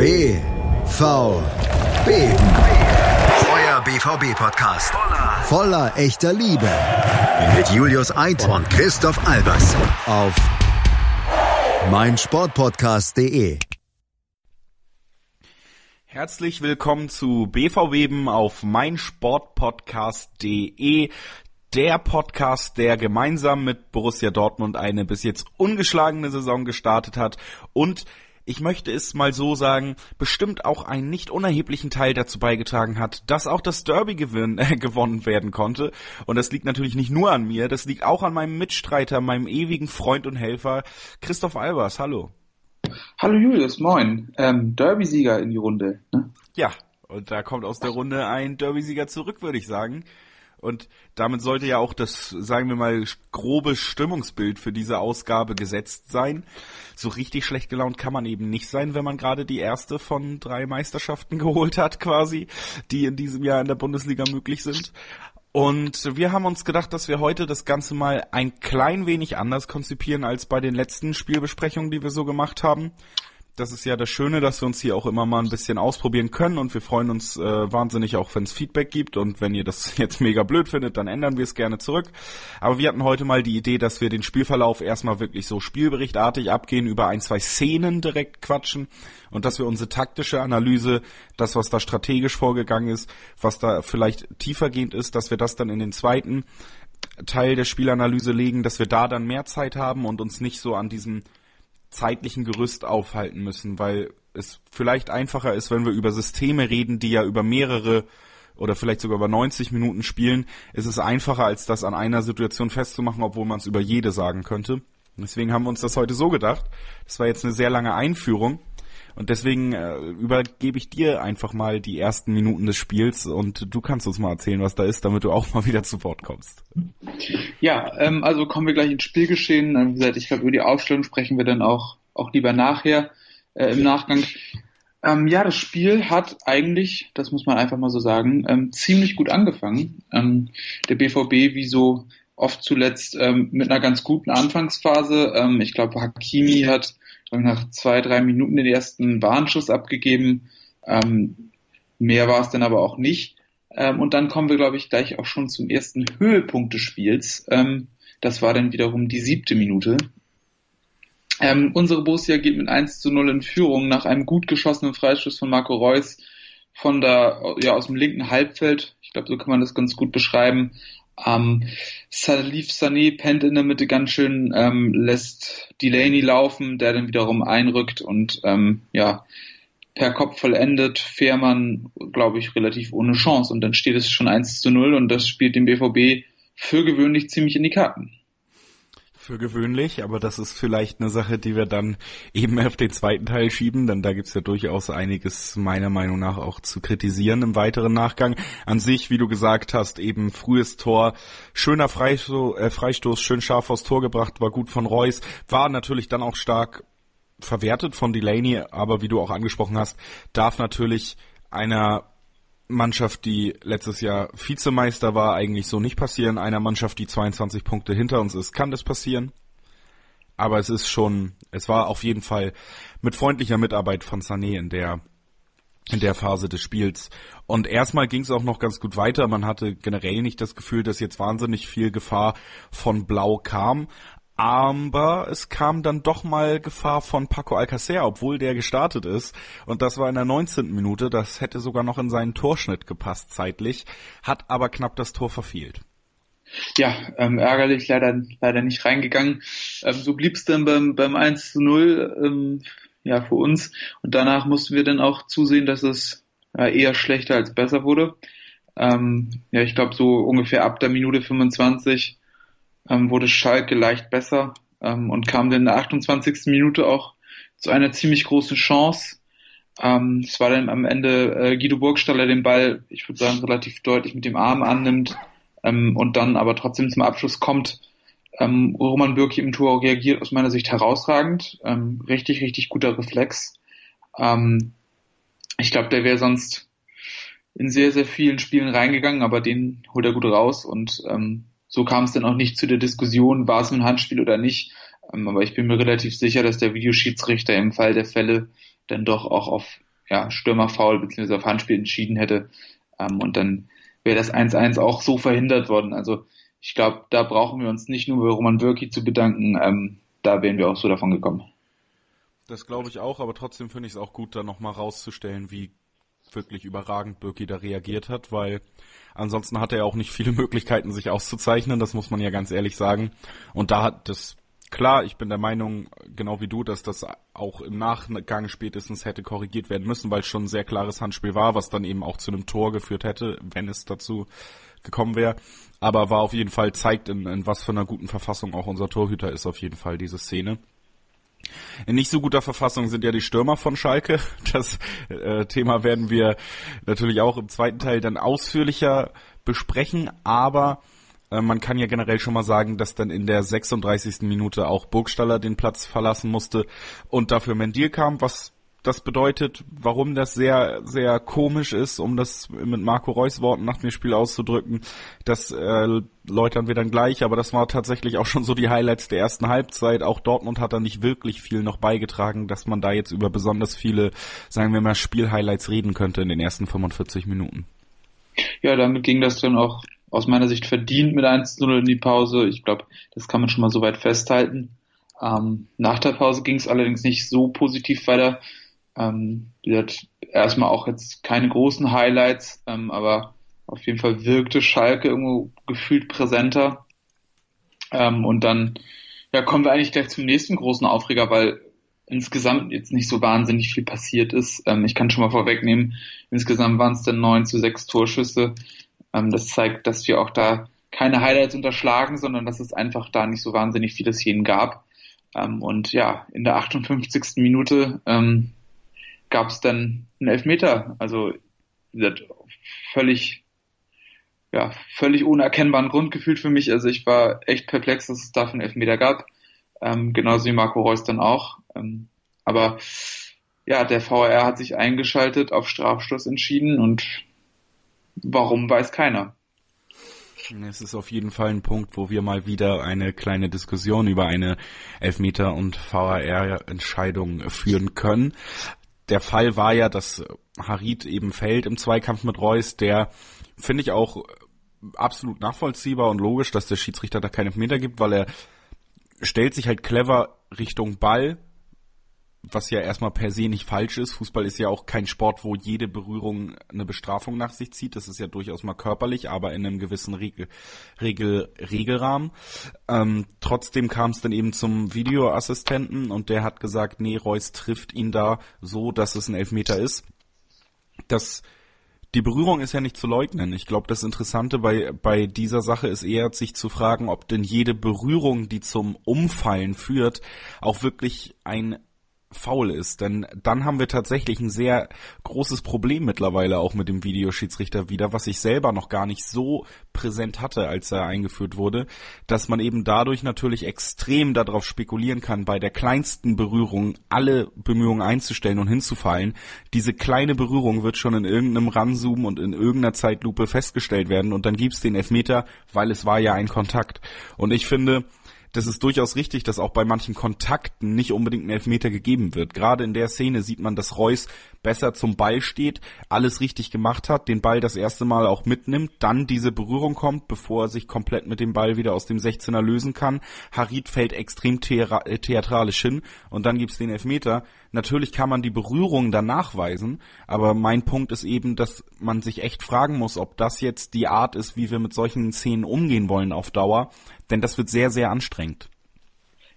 BVB. Euer BVB-Podcast. Voller echter Liebe. Mit Julius Eid und Christoph Albers. Auf meinsportpodcast.de. Herzlich willkommen zu BVB auf meinsportpodcast.de. Der Podcast, der gemeinsam mit Borussia Dortmund eine bis jetzt ungeschlagene Saison gestartet hat und ich möchte es mal so sagen, bestimmt auch einen nicht unerheblichen Teil dazu beigetragen hat, dass auch das Derby gewinn, äh, gewonnen werden konnte. Und das liegt natürlich nicht nur an mir, das liegt auch an meinem Mitstreiter, meinem ewigen Freund und Helfer, Christoph Albers. Hallo. Hallo Julius, moin. Ähm, Derby-Sieger in die Runde. Ne? Ja, und da kommt aus der Runde ein Derby-Sieger zurück, würde ich sagen. Und damit sollte ja auch das, sagen wir mal, grobe Stimmungsbild für diese Ausgabe gesetzt sein. So richtig schlecht gelaunt kann man eben nicht sein, wenn man gerade die erste von drei Meisterschaften geholt hat, quasi, die in diesem Jahr in der Bundesliga möglich sind. Und wir haben uns gedacht, dass wir heute das Ganze mal ein klein wenig anders konzipieren als bei den letzten Spielbesprechungen, die wir so gemacht haben das ist ja das Schöne, dass wir uns hier auch immer mal ein bisschen ausprobieren können und wir freuen uns äh, wahnsinnig auch, wenn es Feedback gibt und wenn ihr das jetzt mega blöd findet, dann ändern wir es gerne zurück. Aber wir hatten heute mal die Idee, dass wir den Spielverlauf erstmal wirklich so spielberichtartig abgehen, über ein, zwei Szenen direkt quatschen und dass wir unsere taktische Analyse, das, was da strategisch vorgegangen ist, was da vielleicht tiefergehend ist, dass wir das dann in den zweiten Teil der Spielanalyse legen, dass wir da dann mehr Zeit haben und uns nicht so an diesem zeitlichen Gerüst aufhalten müssen, weil es vielleicht einfacher ist, wenn wir über Systeme reden, die ja über mehrere oder vielleicht sogar über 90 Minuten spielen, ist es einfacher, als das an einer Situation festzumachen, obwohl man es über jede sagen könnte. Deswegen haben wir uns das heute so gedacht. Das war jetzt eine sehr lange Einführung. Und deswegen äh, übergebe ich dir einfach mal die ersten Minuten des Spiels und du kannst uns mal erzählen, was da ist, damit du auch mal wieder zu Wort kommst. Ja, ähm, also kommen wir gleich ins Spielgeschehen. Wie gesagt, ich glaube, über die Aufstellung sprechen wir dann auch, auch lieber nachher, äh, im Nachgang. Ähm, ja, das Spiel hat eigentlich, das muss man einfach mal so sagen, ähm, ziemlich gut angefangen. Ähm, der BVB, wie so oft zuletzt, ähm, mit einer ganz guten Anfangsphase. Ähm, ich glaube, Hakimi hat nach zwei, drei Minuten den ersten Warnschuss abgegeben. Ähm, mehr war es dann aber auch nicht. Ähm, und dann kommen wir, glaube ich, gleich auch schon zum ersten Höhepunkt des Spiels. Ähm, das war dann wiederum die siebte Minute. Ähm, unsere Borussia geht mit 1 zu 0 in Führung nach einem gut geschossenen Freistoß von Marco Reus von der, ja, aus dem linken Halbfeld. Ich glaube, so kann man das ganz gut beschreiben. Ähm, Salif Sané pennt in der Mitte ganz schön, ähm, lässt Delaney laufen, der dann wiederum einrückt und ähm, ja, per Kopf vollendet, Fährmann, glaube ich, relativ ohne Chance. Und dann steht es schon 1 zu 0 und das spielt dem BVB für gewöhnlich ziemlich in die Karten für gewöhnlich, aber das ist vielleicht eine Sache, die wir dann eben auf den zweiten Teil schieben, denn da gibt's ja durchaus einiges meiner Meinung nach auch zu kritisieren im weiteren Nachgang. An sich, wie du gesagt hast, eben frühes Tor, schöner Freistoß, äh, Freistoß schön scharf aufs Tor gebracht, war gut von Reus, war natürlich dann auch stark verwertet von Delaney, aber wie du auch angesprochen hast, darf natürlich einer Mannschaft, die letztes Jahr Vizemeister war, eigentlich so nicht passieren. Einer Mannschaft, die 22 Punkte hinter uns ist, kann das passieren. Aber es ist schon, es war auf jeden Fall mit freundlicher Mitarbeit von Sané in der in der Phase des Spiels. Und erstmal ging es auch noch ganz gut weiter. Man hatte generell nicht das Gefühl, dass jetzt wahnsinnig viel Gefahr von Blau kam aber es kam dann doch mal Gefahr von Paco Alcacer, obwohl der gestartet ist. Und das war in der 19. Minute. Das hätte sogar noch in seinen Torschnitt gepasst zeitlich, hat aber knapp das Tor verfehlt. Ja, ähm, ärgerlich, leider, leider nicht reingegangen. Ähm, so blieb es dann beim, beim 1 zu 0 ähm, ja, für uns. Und danach mussten wir dann auch zusehen, dass es ja, eher schlechter als besser wurde. Ähm, ja, ich glaube so ungefähr ab der Minute 25 ähm, wurde Schalke leicht besser ähm, und kam dann in der 28. Minute auch zu einer ziemlich großen Chance. Ähm, es war dann am Ende äh, Guido Burgstaller den Ball, ich würde sagen, relativ deutlich mit dem Arm annimmt ähm, und dann aber trotzdem zum Abschluss kommt. Ähm, Roman Bürki im Tor reagiert aus meiner Sicht herausragend. Ähm, richtig, richtig guter Reflex. Ähm, ich glaube, der wäre sonst in sehr, sehr vielen Spielen reingegangen, aber den holt er gut raus und ähm, so kam es dann auch nicht zu der Diskussion, war es ein Handspiel oder nicht. Ähm, aber ich bin mir relativ sicher, dass der Videoschiedsrichter im Fall der Fälle dann doch auch auf ja, Stürmerfoul bzw. auf Handspiel entschieden hätte. Ähm, und dann wäre das 1-1 auch so verhindert worden. Also ich glaube, da brauchen wir uns nicht nur bei Roman Bürki zu bedanken, ähm, da wären wir auch so davon gekommen. Das glaube ich auch, aber trotzdem finde ich es auch gut, da nochmal rauszustellen, wie wirklich überragend Birki da reagiert hat, weil ansonsten hat er auch nicht viele Möglichkeiten, sich auszuzeichnen, das muss man ja ganz ehrlich sagen. Und da hat das, klar, ich bin der Meinung, genau wie du, dass das auch im Nachgang spätestens hätte korrigiert werden müssen, weil es schon ein sehr klares Handspiel war, was dann eben auch zu einem Tor geführt hätte, wenn es dazu gekommen wäre. Aber war auf jeden Fall, zeigt in, in was für einer guten Verfassung auch unser Torhüter ist auf jeden Fall diese Szene. In nicht so guter Verfassung sind ja die Stürmer von Schalke. Das äh, Thema werden wir natürlich auch im zweiten Teil dann ausführlicher besprechen, aber äh, man kann ja generell schon mal sagen, dass dann in der 36. Minute auch Burgstaller den Platz verlassen musste und dafür Mendil kam, was das bedeutet, warum das sehr, sehr komisch ist, um das mit Marco Reus Worten nach dem Spiel auszudrücken. Das äh, läutern wir dann gleich, aber das war tatsächlich auch schon so die Highlights der ersten Halbzeit. Auch Dortmund hat da nicht wirklich viel noch beigetragen, dass man da jetzt über besonders viele, sagen wir mal, Spielhighlights reden könnte in den ersten 45 Minuten. Ja, damit ging das dann auch aus meiner Sicht verdient mit 1-0 in die Pause. Ich glaube, das kann man schon mal soweit festhalten. Ähm, nach der Pause ging es allerdings nicht so positiv weiter. Ähm, erstmal auch jetzt keine großen Highlights, ähm, aber auf jeden Fall wirkte Schalke irgendwo gefühlt präsenter. Ähm, und dann ja, kommen wir eigentlich gleich zum nächsten großen Aufreger, weil insgesamt jetzt nicht so wahnsinnig viel passiert ist. Ähm, ich kann schon mal vorwegnehmen, insgesamt waren es dann neun zu sechs Torschüsse. Ähm, das zeigt, dass wir auch da keine Highlights unterschlagen, sondern dass es einfach da nicht so wahnsinnig viele Szenen gab. Ähm, und ja, in der 58. Minute ähm, gab es dann einen Elfmeter. Also völlig, ja, völlig ohne erkennbaren Grund gefühlt für mich. Also ich war echt perplex, dass es dafür einen Elfmeter gab. Ähm, genauso wie Marco Reus dann auch. Ähm, aber ja, der VR hat sich eingeschaltet, auf Strafstoß entschieden und warum weiß keiner. Es ist auf jeden Fall ein Punkt, wo wir mal wieder eine kleine Diskussion über eine Elfmeter- und VAR-Entscheidung führen können der Fall war ja, dass Harid eben fällt im Zweikampf mit Reus, der finde ich auch absolut nachvollziehbar und logisch, dass der Schiedsrichter da keine Meter gibt, weil er stellt sich halt clever Richtung Ball, was ja erstmal per se nicht falsch ist. Fußball ist ja auch kein Sport, wo jede Berührung eine Bestrafung nach sich zieht. Das ist ja durchaus mal körperlich, aber in einem gewissen Regel, Regel, Regelrahmen. Ähm, trotzdem kam es dann eben zum Videoassistenten und der hat gesagt, nee, Reus trifft ihn da so, dass es ein Elfmeter ist. Das die Berührung ist ja nicht zu leugnen. Ich glaube, das Interessante bei, bei dieser Sache ist eher, sich zu fragen, ob denn jede Berührung, die zum Umfallen führt, auch wirklich ein faul ist. Denn dann haben wir tatsächlich ein sehr großes Problem mittlerweile auch mit dem Videoschiedsrichter wieder, was ich selber noch gar nicht so präsent hatte, als er eingeführt wurde, dass man eben dadurch natürlich extrem darauf spekulieren kann, bei der kleinsten Berührung alle Bemühungen einzustellen und hinzufallen. Diese kleine Berührung wird schon in irgendeinem Ranzoom und in irgendeiner Zeitlupe festgestellt werden und dann gibt's den Elfmeter, weil es war ja ein Kontakt. Und ich finde, das ist durchaus richtig, dass auch bei manchen Kontakten nicht unbedingt ein Elfmeter gegeben wird. Gerade in der Szene sieht man, dass Reus besser zum Ball steht, alles richtig gemacht hat, den Ball das erste Mal auch mitnimmt, dann diese Berührung kommt, bevor er sich komplett mit dem Ball wieder aus dem 16er lösen kann. Harid fällt extrem äh, theatralisch hin und dann gibt's den Elfmeter. Natürlich kann man die Berührung dann nachweisen, aber mein Punkt ist eben, dass man sich echt fragen muss, ob das jetzt die Art ist, wie wir mit solchen Szenen umgehen wollen auf Dauer, denn das wird sehr, sehr anstrengend.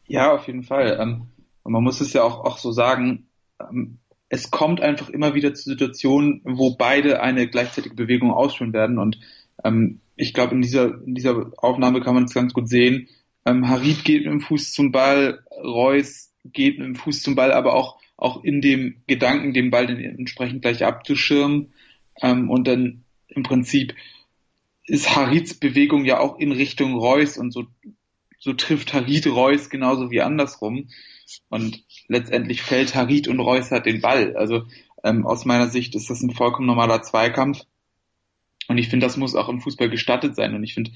Ja, auf jeden Fall. Ähm, und man muss es ja auch, auch so sagen, ähm, es kommt einfach immer wieder zu Situationen, wo beide eine gleichzeitige Bewegung ausführen werden. Und ähm, ich glaube, in dieser, in dieser Aufnahme kann man es ganz gut sehen. Ähm, Harid geht mit dem Fuß zum Ball, Reus geht mit dem Fuß zum Ball, aber auch, auch in dem Gedanken, den Ball entsprechend gleich abzuschirmen. Ähm, und dann im Prinzip ist Harids Bewegung ja auch in Richtung Reus und so, so trifft Harid Reus genauso wie andersrum. Und letztendlich fällt Harid und Reus hat den Ball. Also ähm, aus meiner Sicht ist das ein vollkommen normaler Zweikampf. Und ich finde, das muss auch im Fußball gestattet sein. Und ich finde,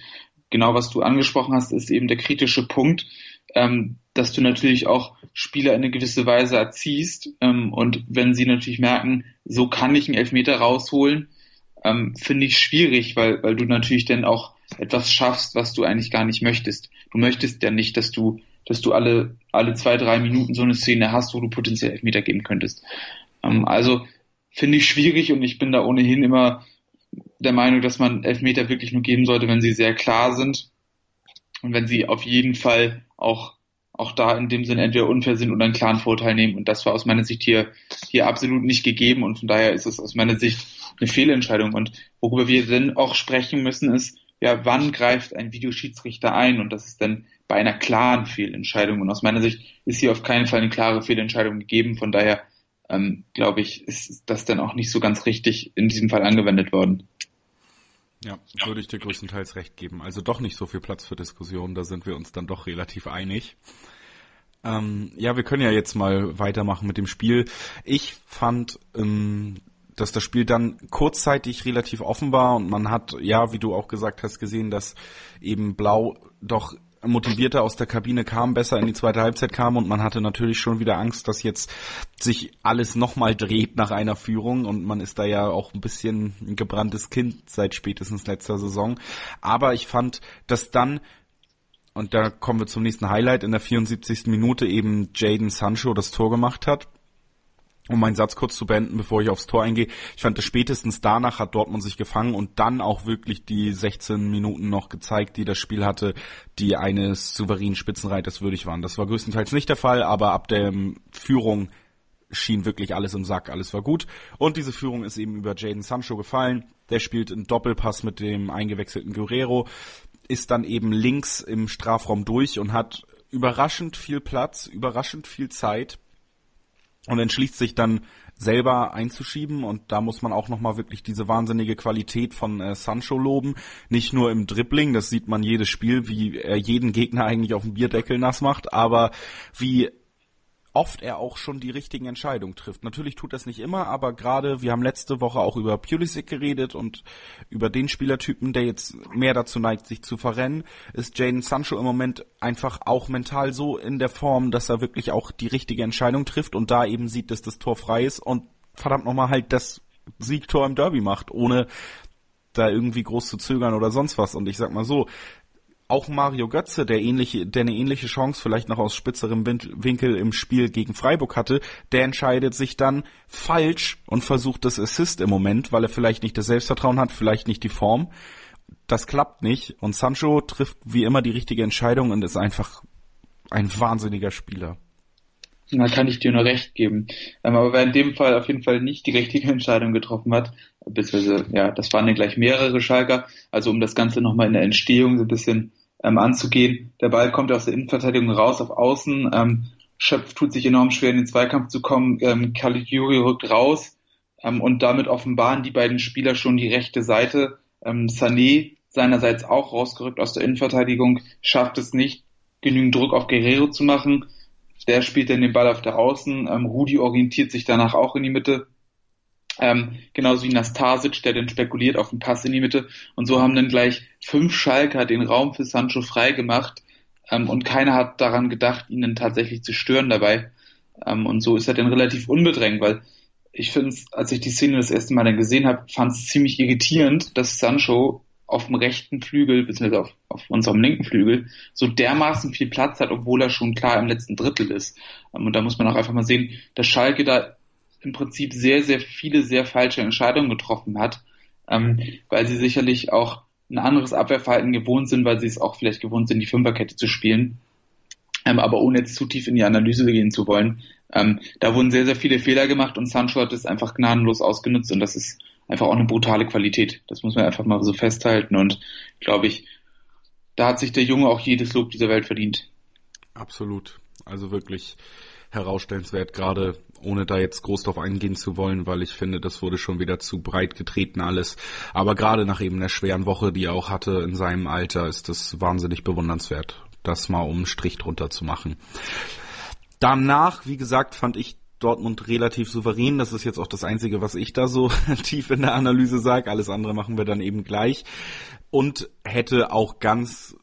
genau was du angesprochen hast, ist eben der kritische Punkt, ähm, dass du natürlich auch Spieler in eine gewisse Weise erziehst. Ähm, und wenn sie natürlich merken, so kann ich einen Elfmeter rausholen, ähm, finde ich schwierig, weil, weil du natürlich dann auch etwas schaffst, was du eigentlich gar nicht möchtest. Du möchtest ja nicht, dass du, dass du alle, alle zwei, drei Minuten so eine Szene hast, wo du potenziell Elfmeter geben könntest. Ähm, also finde ich schwierig und ich bin da ohnehin immer der Meinung, dass man Elfmeter wirklich nur geben sollte, wenn sie sehr klar sind und wenn sie auf jeden Fall auch auch da in dem Sinne entweder unfair sind oder einen klaren Vorteil nehmen. Und das war aus meiner Sicht hier, hier absolut nicht gegeben. Und von daher ist es aus meiner Sicht eine Fehlentscheidung. Und worüber wir dann auch sprechen müssen, ist, ja, wann greift ein Videoschiedsrichter ein? Und das ist dann bei einer klaren Fehlentscheidung. Und aus meiner Sicht ist hier auf keinen Fall eine klare Fehlentscheidung gegeben. Von daher, ähm, glaube ich, ist das dann auch nicht so ganz richtig in diesem Fall angewendet worden. Ja, würde ich dir größtenteils recht geben. Also doch nicht so viel Platz für Diskussionen, da sind wir uns dann doch relativ einig. Ähm, ja, wir können ja jetzt mal weitermachen mit dem Spiel. Ich fand, ähm, dass das Spiel dann kurzzeitig relativ offen war und man hat, ja, wie du auch gesagt hast, gesehen, dass eben Blau doch motivierter aus der Kabine kam, besser in die zweite Halbzeit kam und man hatte natürlich schon wieder Angst, dass jetzt sich alles nochmal dreht nach einer Führung und man ist da ja auch ein bisschen ein gebranntes Kind seit spätestens letzter Saison. Aber ich fand, dass dann und da kommen wir zum nächsten Highlight in der 74. Minute eben Jaden Sancho das Tor gemacht hat um meinen Satz kurz zu beenden, bevor ich aufs Tor eingehe, ich fand, spätestens danach hat Dortmund sich gefangen und dann auch wirklich die 16 Minuten noch gezeigt, die das Spiel hatte, die eines souveränen Spitzenreiters würdig waren. Das war größtenteils nicht der Fall, aber ab der Führung schien wirklich alles im Sack, alles war gut. Und diese Führung ist eben über Jaden Sancho gefallen. Der spielt einen Doppelpass mit dem eingewechselten Guerrero, ist dann eben links im Strafraum durch und hat überraschend viel Platz, überraschend viel Zeit, und entschließt sich dann selber einzuschieben und da muss man auch nochmal wirklich diese wahnsinnige Qualität von äh, Sancho loben. Nicht nur im Dribbling, das sieht man jedes Spiel, wie er jeden Gegner eigentlich auf dem Bierdeckel nass macht, aber wie oft er auch schon die richtigen Entscheidungen trifft. Natürlich tut das nicht immer, aber gerade, wir haben letzte Woche auch über Pulisic geredet und über den Spielertypen, der jetzt mehr dazu neigt, sich zu verrennen, ist Jaden Sancho im Moment einfach auch mental so in der Form, dass er wirklich auch die richtige Entscheidung trifft und da eben sieht, dass das Tor frei ist und verdammt nochmal halt das Siegtor im Derby macht, ohne da irgendwie groß zu zögern oder sonst was. Und ich sag mal so, auch Mario Götze, der ähnliche, der eine ähnliche Chance vielleicht noch aus spitzerem Winkel im Spiel gegen Freiburg hatte, der entscheidet sich dann falsch und versucht das Assist im Moment, weil er vielleicht nicht das Selbstvertrauen hat, vielleicht nicht die Form. Das klappt nicht und Sancho trifft wie immer die richtige Entscheidung und ist einfach ein wahnsinniger Spieler. Da kann ich dir nur recht geben. Ähm, aber wer in dem Fall auf jeden Fall nicht die richtige Entscheidung getroffen hat, beziehungsweise, ja, das waren ja gleich mehrere Schalker, also um das Ganze nochmal in der Entstehung so ein bisschen ähm, anzugehen. Der Ball kommt aus der Innenverteidigung raus auf Außen. Ähm, Schöpf tut sich enorm schwer, in den Zweikampf zu kommen. Ähm, Caligiuri rückt raus ähm, und damit offenbaren die beiden Spieler schon die rechte Seite. Ähm, Sané seinerseits auch rausgerückt aus der Innenverteidigung, schafft es nicht, genügend Druck auf Guerrero zu machen. Der spielt dann den Ball auf der Außen. Ähm, Rudi orientiert sich danach auch in die Mitte. Ähm, genauso wie Nastasic, der dann spekuliert auf den Pass in die Mitte. Und so haben dann gleich fünf Schalker den Raum für Sancho frei gemacht. Ähm, und keiner hat daran gedacht, ihn dann tatsächlich zu stören dabei. Ähm, und so ist er dann relativ unbedrängt, weil ich finde es, als ich die Szene das erste Mal dann gesehen habe, fand es ziemlich irritierend, dass Sancho auf dem rechten Flügel, beziehungsweise auf, auf unserem linken Flügel, so dermaßen viel Platz hat, obwohl er schon klar im letzten Drittel ist. Ähm, und da muss man auch einfach mal sehen, dass Schalke da im Prinzip sehr, sehr viele sehr falsche Entscheidungen getroffen hat, ähm, weil sie sicherlich auch ein anderes Abwehrverhalten gewohnt sind, weil sie es auch vielleicht gewohnt sind, die Fünferkette zu spielen. Ähm, aber ohne jetzt zu tief in die Analyse gehen zu wollen, ähm, da wurden sehr, sehr viele Fehler gemacht und Sancho hat es einfach gnadenlos ausgenutzt und das ist einfach auch eine brutale Qualität. Das muss man einfach mal so festhalten und glaube ich, da hat sich der Junge auch jedes Lob dieser Welt verdient. Absolut. Also wirklich herausstellenswert, gerade ohne da jetzt groß drauf eingehen zu wollen, weil ich finde, das wurde schon wieder zu breit getreten alles. Aber gerade nach eben der schweren Woche, die er auch hatte in seinem Alter, ist das wahnsinnig bewundernswert, das mal um einen Strich drunter zu machen. Danach, wie gesagt, fand ich Dortmund relativ souverän. Das ist jetzt auch das Einzige, was ich da so tief in der Analyse sage. Alles andere machen wir dann eben gleich. Und hätte auch ganz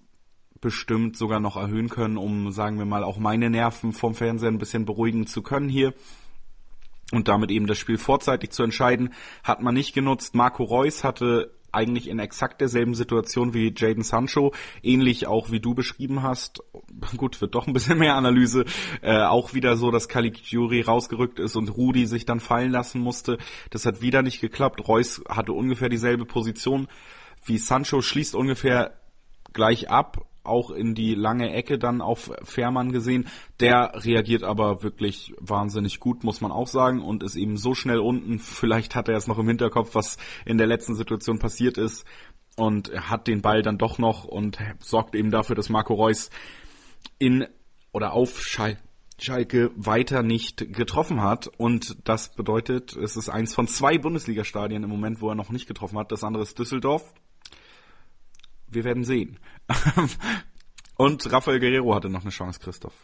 bestimmt sogar noch erhöhen können, um, sagen wir mal, auch meine Nerven vom Fernseher ein bisschen beruhigen zu können hier und damit eben das Spiel vorzeitig zu entscheiden, hat man nicht genutzt. Marco Reus hatte eigentlich in exakt derselben Situation wie Jaden Sancho, ähnlich auch wie du beschrieben hast. Gut, wird doch ein bisschen mehr Analyse. Äh, auch wieder so, dass Caligiuri rausgerückt ist und Rudi sich dann fallen lassen musste. Das hat wieder nicht geklappt. Reus hatte ungefähr dieselbe Position wie Sancho, schließt ungefähr gleich ab auch in die lange Ecke dann auf Fährmann gesehen. Der reagiert aber wirklich wahnsinnig gut, muss man auch sagen, und ist eben so schnell unten. Vielleicht hat er es noch im Hinterkopf, was in der letzten Situation passiert ist und hat den Ball dann doch noch und sorgt eben dafür, dass Marco Reus in oder auf Schal Schalke weiter nicht getroffen hat. Und das bedeutet, es ist eins von zwei Bundesliga-Stadien im Moment, wo er noch nicht getroffen hat. Das andere ist Düsseldorf wir werden sehen. Und Rafael Guerrero hatte noch eine Chance, Christoph.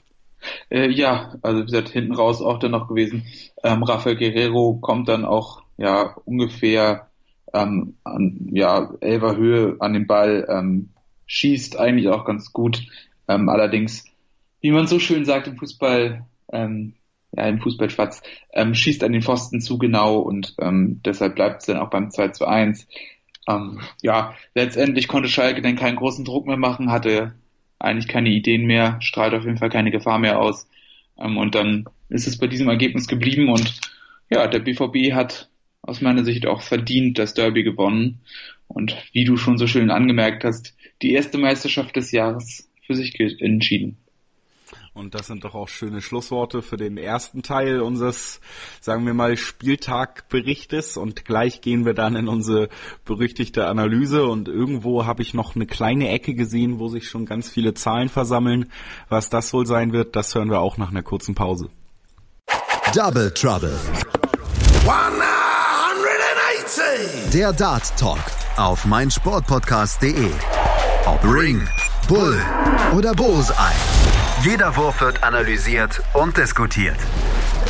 Äh, ja, also wie gesagt, hinten raus auch dann noch gewesen. Ähm, Rafael Guerrero kommt dann auch ja ungefähr ähm, an ja, elfer Höhe an den Ball, ähm, schießt eigentlich auch ganz gut. Ähm, allerdings, wie man so schön sagt im Fußball, ähm, ja, im Fußballschwatz, ähm, schießt an den Pfosten zu genau und ähm, deshalb bleibt es dann auch beim 2 zu 1. Ähm, ja, letztendlich konnte Schalke dann keinen großen Druck mehr machen, hatte eigentlich keine Ideen mehr, strahlt auf jeden Fall keine Gefahr mehr aus. Ähm, und dann ist es bei diesem Ergebnis geblieben und ja, der BVB hat aus meiner Sicht auch verdient das Derby gewonnen. Und wie du schon so schön angemerkt hast, die erste Meisterschaft des Jahres für sich entschieden. Und das sind doch auch schöne Schlussworte für den ersten Teil unseres, sagen wir mal, Spieltagberichtes. Und gleich gehen wir dann in unsere berüchtigte Analyse. Und irgendwo habe ich noch eine kleine Ecke gesehen, wo sich schon ganz viele Zahlen versammeln. Was das wohl sein wird, das hören wir auch nach einer kurzen Pause. Double Trouble. 180. Der Dart Talk auf meinsportpodcast.de. Ob Ring, Bull oder Bullseye. Jeder Wurf wird analysiert und diskutiert.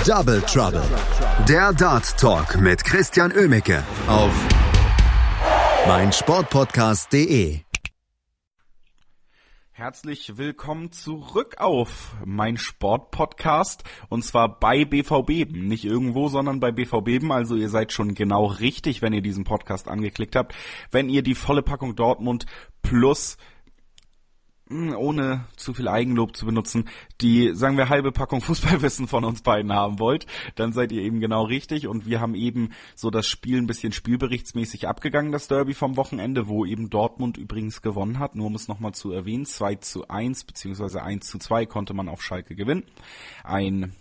Double Trouble. Der Dart Talk mit Christian Ömicke auf meinsportpodcast.de. Herzlich willkommen zurück auf mein Sportpodcast und zwar bei BVB. Nicht irgendwo, sondern bei BVB. Also ihr seid schon genau richtig, wenn ihr diesen Podcast angeklickt habt. Wenn ihr die volle Packung Dortmund plus ohne zu viel Eigenlob zu benutzen, die, sagen wir, halbe Packung Fußballwissen von uns beiden haben wollt, dann seid ihr eben genau richtig. Und wir haben eben so das Spiel ein bisschen spielberichtsmäßig abgegangen, das Derby vom Wochenende, wo eben Dortmund übrigens gewonnen hat. Nur um es nochmal zu erwähnen, 2 zu 1 beziehungsweise 1 zu 2 konnte man auf Schalke gewinnen. Ein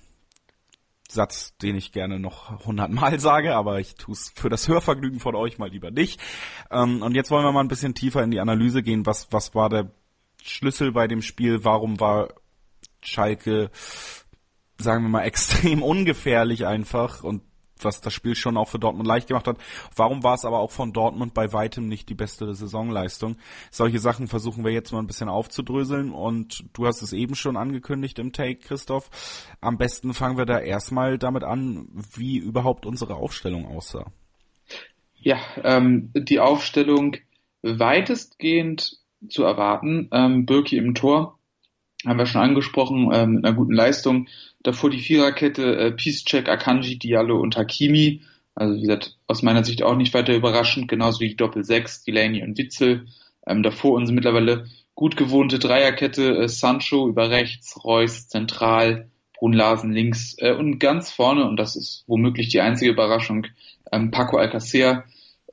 Satz, den ich gerne noch hundertmal sage, aber ich tue es für das Hörvergnügen von euch mal lieber nicht. Ähm, und jetzt wollen wir mal ein bisschen tiefer in die Analyse gehen. Was, was war der Schlüssel bei dem Spiel, warum war Schalke, sagen wir mal, extrem ungefährlich einfach und was das Spiel schon auch für Dortmund leicht gemacht hat. Warum war es aber auch von Dortmund bei weitem nicht die beste Saisonleistung? Solche Sachen versuchen wir jetzt mal ein bisschen aufzudröseln und du hast es eben schon angekündigt im Take, Christoph. Am besten fangen wir da erstmal damit an, wie überhaupt unsere Aufstellung aussah. Ja, ähm, die Aufstellung weitestgehend zu erwarten. Ähm, Birki im Tor haben wir schon angesprochen, ähm, mit einer guten Leistung. Davor die Viererkette, äh, Peacecheck, Akanji, Diallo und Hakimi. Also wie gesagt, aus meiner Sicht auch nicht weiter überraschend, genauso wie die Doppel-6, Delaney und Witzel. Ähm, davor unsere mittlerweile gut gewohnte Dreierkette, äh, Sancho über rechts, Reus zentral, Brun Larsen links äh, und ganz vorne, und das ist womöglich die einzige Überraschung, ähm, Paco Alcacer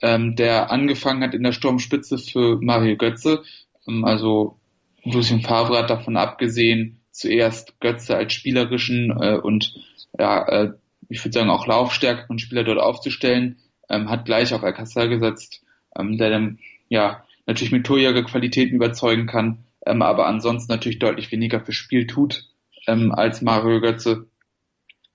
ähm, der angefangen hat in der Sturmspitze für Mario Götze. Ähm, also Lucien Favre hat davon abgesehen, zuerst Götze als spielerischen äh, und ja, äh, ich würde sagen auch laufstärkeren Spieler dort aufzustellen, ähm, hat gleich auf Alcázar gesetzt, ähm, der dann ja natürlich mit Torjäger-Qualitäten überzeugen kann, ähm, aber ansonsten natürlich deutlich weniger für Spiel tut ähm, als Mario Götze.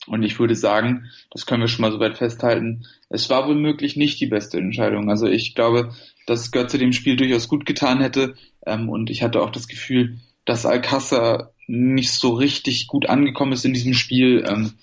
Und ich würde sagen, das können wir schon mal soweit festhalten, es war wohl möglich nicht die beste Entscheidung. Also ich glaube, dass Götze dem Spiel durchaus gut getan hätte. Ähm, und ich hatte auch das Gefühl, dass Alcázar nicht so richtig gut angekommen ist in diesem Spiel. Ähm,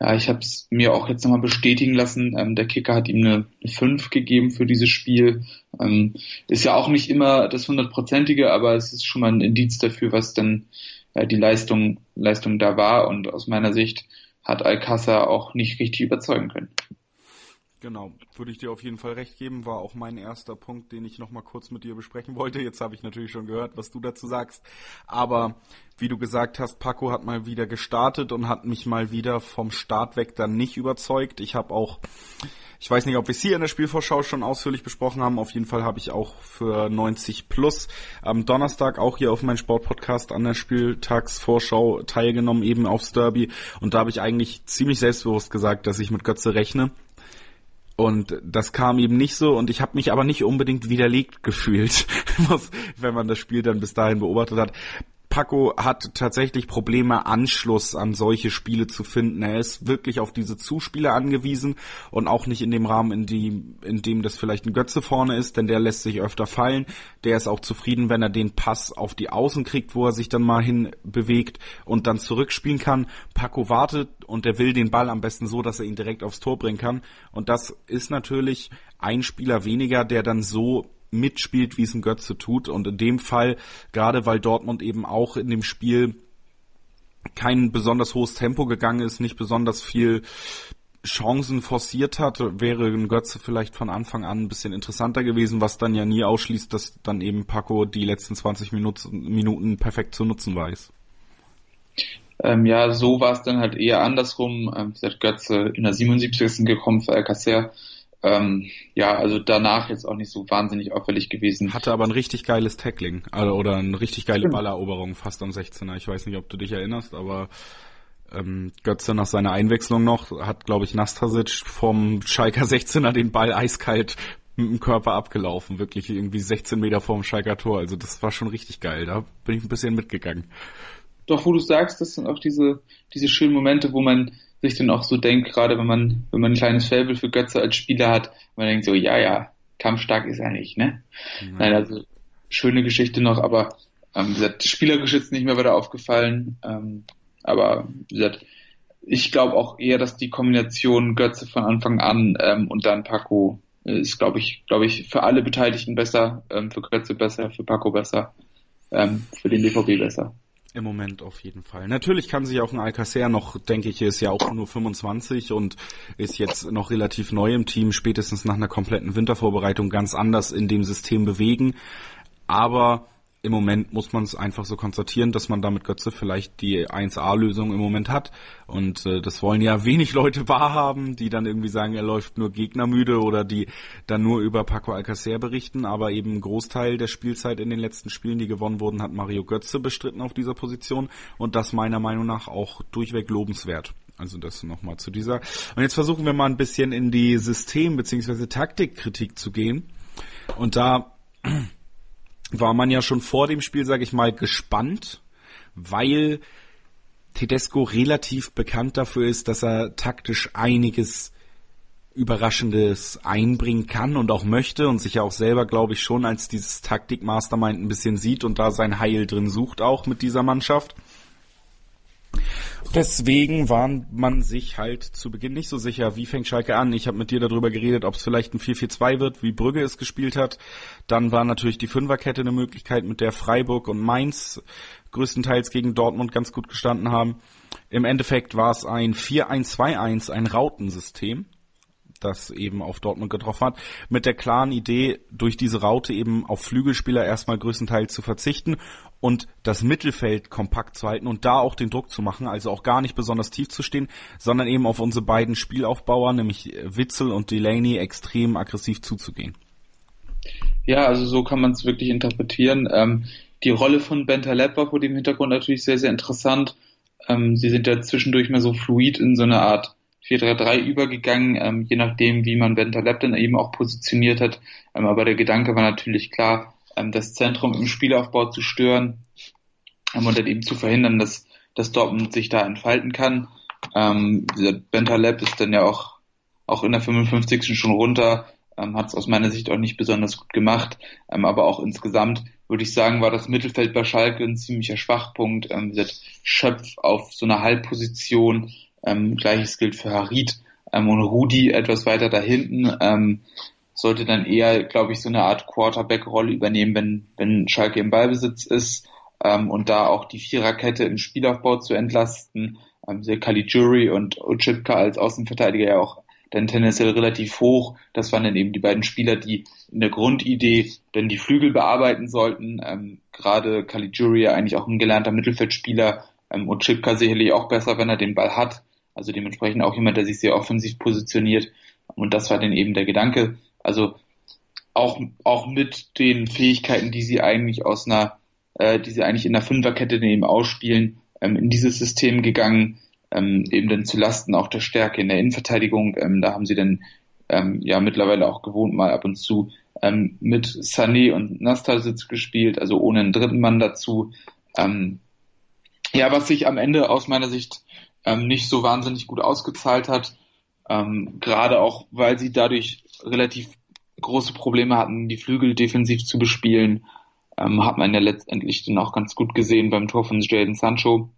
ja, ich habe es mir auch jetzt nochmal bestätigen lassen. Ähm, der Kicker hat ihm eine, eine 5 gegeben für dieses Spiel. Ähm, ist ja auch nicht immer das hundertprozentige, aber es ist schon mal ein Indiz dafür, was dann äh, die Leistung, Leistung da war. Und aus meiner Sicht hat Alcázar auch nicht richtig überzeugen können. Genau, würde ich dir auf jeden Fall recht geben, war auch mein erster Punkt, den ich nochmal kurz mit dir besprechen wollte. Jetzt habe ich natürlich schon gehört, was du dazu sagst. Aber wie du gesagt hast, Paco hat mal wieder gestartet und hat mich mal wieder vom Start weg dann nicht überzeugt. Ich habe auch, ich weiß nicht, ob wir es hier in der Spielvorschau schon ausführlich besprochen haben. Auf jeden Fall habe ich auch für 90 plus am Donnerstag auch hier auf meinem Sportpodcast an der Spieltagsvorschau teilgenommen, eben aufs Derby. Und da habe ich eigentlich ziemlich selbstbewusst gesagt, dass ich mit Götze rechne und das kam eben nicht so und ich habe mich aber nicht unbedingt widerlegt gefühlt, wenn man das Spiel dann bis dahin beobachtet hat. Paco hat tatsächlich Probleme, Anschluss an solche Spiele zu finden. Er ist wirklich auf diese Zuspieler angewiesen und auch nicht in dem Rahmen, in dem, in dem das vielleicht ein Götze vorne ist, denn der lässt sich öfter fallen. Der ist auch zufrieden, wenn er den Pass auf die Außen kriegt, wo er sich dann mal hin bewegt und dann zurückspielen kann. Paco wartet und er will den Ball am besten so, dass er ihn direkt aufs Tor bringen kann. Und das ist natürlich ein Spieler weniger, der dann so mitspielt, wie es ein Götze tut. Und in dem Fall, gerade weil Dortmund eben auch in dem Spiel kein besonders hohes Tempo gegangen ist, nicht besonders viel Chancen forciert hat, wäre ein Götze vielleicht von Anfang an ein bisschen interessanter gewesen, was dann ja nie ausschließt, dass dann eben Paco die letzten 20 Minuten, perfekt zu nutzen weiß. Ähm, ja, so war es dann halt eher andersrum. Ähm, Götze in der 77. gekommen für Alcacer ähm, ja, also danach jetzt auch nicht so wahnsinnig auffällig gewesen. Hatte aber ein richtig geiles Tackling also, oder eine richtig geile Balleroberung fast am 16er. Ich weiß nicht, ob du dich erinnerst, aber ähm, Götze nach seiner Einwechslung noch hat, glaube ich, Nastasic vom Schalker 16er den Ball eiskalt mit dem Körper abgelaufen. Wirklich irgendwie 16 Meter vorm Schalker Tor. Also das war schon richtig geil. Da bin ich ein bisschen mitgegangen. Doch, wo du sagst, das sind auch diese, diese schönen Momente, wo man sich dann auch so denkt, gerade wenn man, wenn man ein kleines Faible für Götze als Spieler hat, man denkt so, ja, ja, kampfstark ist er nicht, ne? Mhm. Nein, also schöne Geschichte noch, aber ähm, wie gesagt, spielerisch jetzt nicht mehr weiter aufgefallen. Ähm, aber wie gesagt, ich glaube auch eher, dass die Kombination Götze von Anfang an ähm, und dann Paco ist, glaube ich, glaube ich, für alle Beteiligten besser, ähm, für Götze besser, für Paco besser, ähm, für den BVB besser. Im Moment auf jeden Fall. Natürlich kann sich auch ein Alcacer noch, denke ich, ist ja auch nur 25 und ist jetzt noch relativ neu im Team, spätestens nach einer kompletten Wintervorbereitung ganz anders in dem System bewegen. Aber im Moment muss man es einfach so konstatieren, dass man damit Götze vielleicht die 1A-Lösung im Moment hat. Und äh, das wollen ja wenig Leute wahrhaben, die dann irgendwie sagen, er läuft nur gegnermüde oder die dann nur über Paco Alcacer berichten. Aber eben ein Großteil der Spielzeit in den letzten Spielen, die gewonnen wurden, hat Mario Götze bestritten auf dieser Position. Und das meiner Meinung nach auch durchweg lobenswert. Also das nochmal zu dieser. Und jetzt versuchen wir mal ein bisschen in die System- bzw. Taktikkritik zu gehen. Und da war man ja schon vor dem Spiel, sage ich mal, gespannt, weil Tedesco relativ bekannt dafür ist, dass er taktisch einiges Überraschendes einbringen kann und auch möchte und sich ja auch selber, glaube ich, schon als dieses Taktik-Mastermind ein bisschen sieht und da sein Heil drin sucht auch mit dieser Mannschaft. Deswegen war man sich halt zu Beginn nicht so sicher, wie fängt Schalke an. Ich habe mit dir darüber geredet, ob es vielleicht ein 4-4-2 wird, wie Brügge es gespielt hat. Dann war natürlich die Fünferkette eine Möglichkeit, mit der Freiburg und Mainz größtenteils gegen Dortmund ganz gut gestanden haben. Im Endeffekt war es ein 4-1-2-1, ein Rautensystem das eben auf Dortmund getroffen hat, mit der klaren Idee, durch diese Raute eben auf Flügelspieler erstmal größtenteils zu verzichten und das Mittelfeld kompakt zu halten und da auch den Druck zu machen, also auch gar nicht besonders tief zu stehen, sondern eben auf unsere beiden Spielaufbauer, nämlich Witzel und Delaney, extrem aggressiv zuzugehen. Ja, also so kann man es wirklich interpretieren. Ähm, die Rolle von Bentaleb war vor dem Hintergrund natürlich sehr, sehr interessant. Ähm, sie sind ja zwischendurch mal so fluid in so eine Art 4-3-3 übergegangen, ähm, je nachdem, wie man Bentaleb dann eben auch positioniert hat. Ähm, aber der Gedanke war natürlich klar, das Zentrum im Spielaufbau zu stören ähm, und dann eben zu verhindern, dass, dass Dortmund sich da entfalten kann. Ähm, Bentaleb ist dann ja auch, auch in der 55. schon runter, ähm, hat es aus meiner Sicht auch nicht besonders gut gemacht, ähm, aber auch insgesamt würde ich sagen, war das Mittelfeld bei Schalke ein ziemlicher Schwachpunkt. Ähm, Schöpf auf so einer Halbposition Ähm, Gleiches gilt für Harid ähm, und Rudi etwas weiter da hinten. Ähm, sollte dann eher, glaube ich, so eine Art Quarterback-Rolle übernehmen, wenn, wenn Schalke im Ballbesitz ist ähm, und da auch die Viererkette im Spielaufbau zu entlasten. Ähm, Caligiuri und Ochipka als Außenverteidiger ja auch dann tendenziell relativ hoch. Das waren dann eben die beiden Spieler, die in der Grundidee dann die Flügel bearbeiten sollten. Ähm, Gerade Caligiuri ja eigentlich auch ein gelernter Mittelfeldspieler ähm, und Chipka sicherlich auch besser, wenn er den Ball hat. Also dementsprechend auch jemand, der sich sehr offensiv positioniert. Und das war dann eben der Gedanke. Also auch, auch mit den Fähigkeiten, die sie eigentlich aus einer, äh, die sie eigentlich in der Fünferkette eben ausspielen, ähm, in dieses System gegangen ähm, eben dann zu Lasten auch der Stärke in der Innenverteidigung. Ähm, da haben sie dann ähm, ja mittlerweile auch gewohnt mal ab und zu ähm, mit Sané und Nastasic gespielt, also ohne einen dritten Mann dazu. Ähm, ja, was sich am Ende aus meiner Sicht ähm, nicht so wahnsinnig gut ausgezahlt hat, ähm, gerade auch, weil sie dadurch relativ große Probleme hatten, die Flügel defensiv zu bespielen, ähm, hat man ja letztendlich dann auch ganz gut gesehen beim Tor von Jaden Sancho.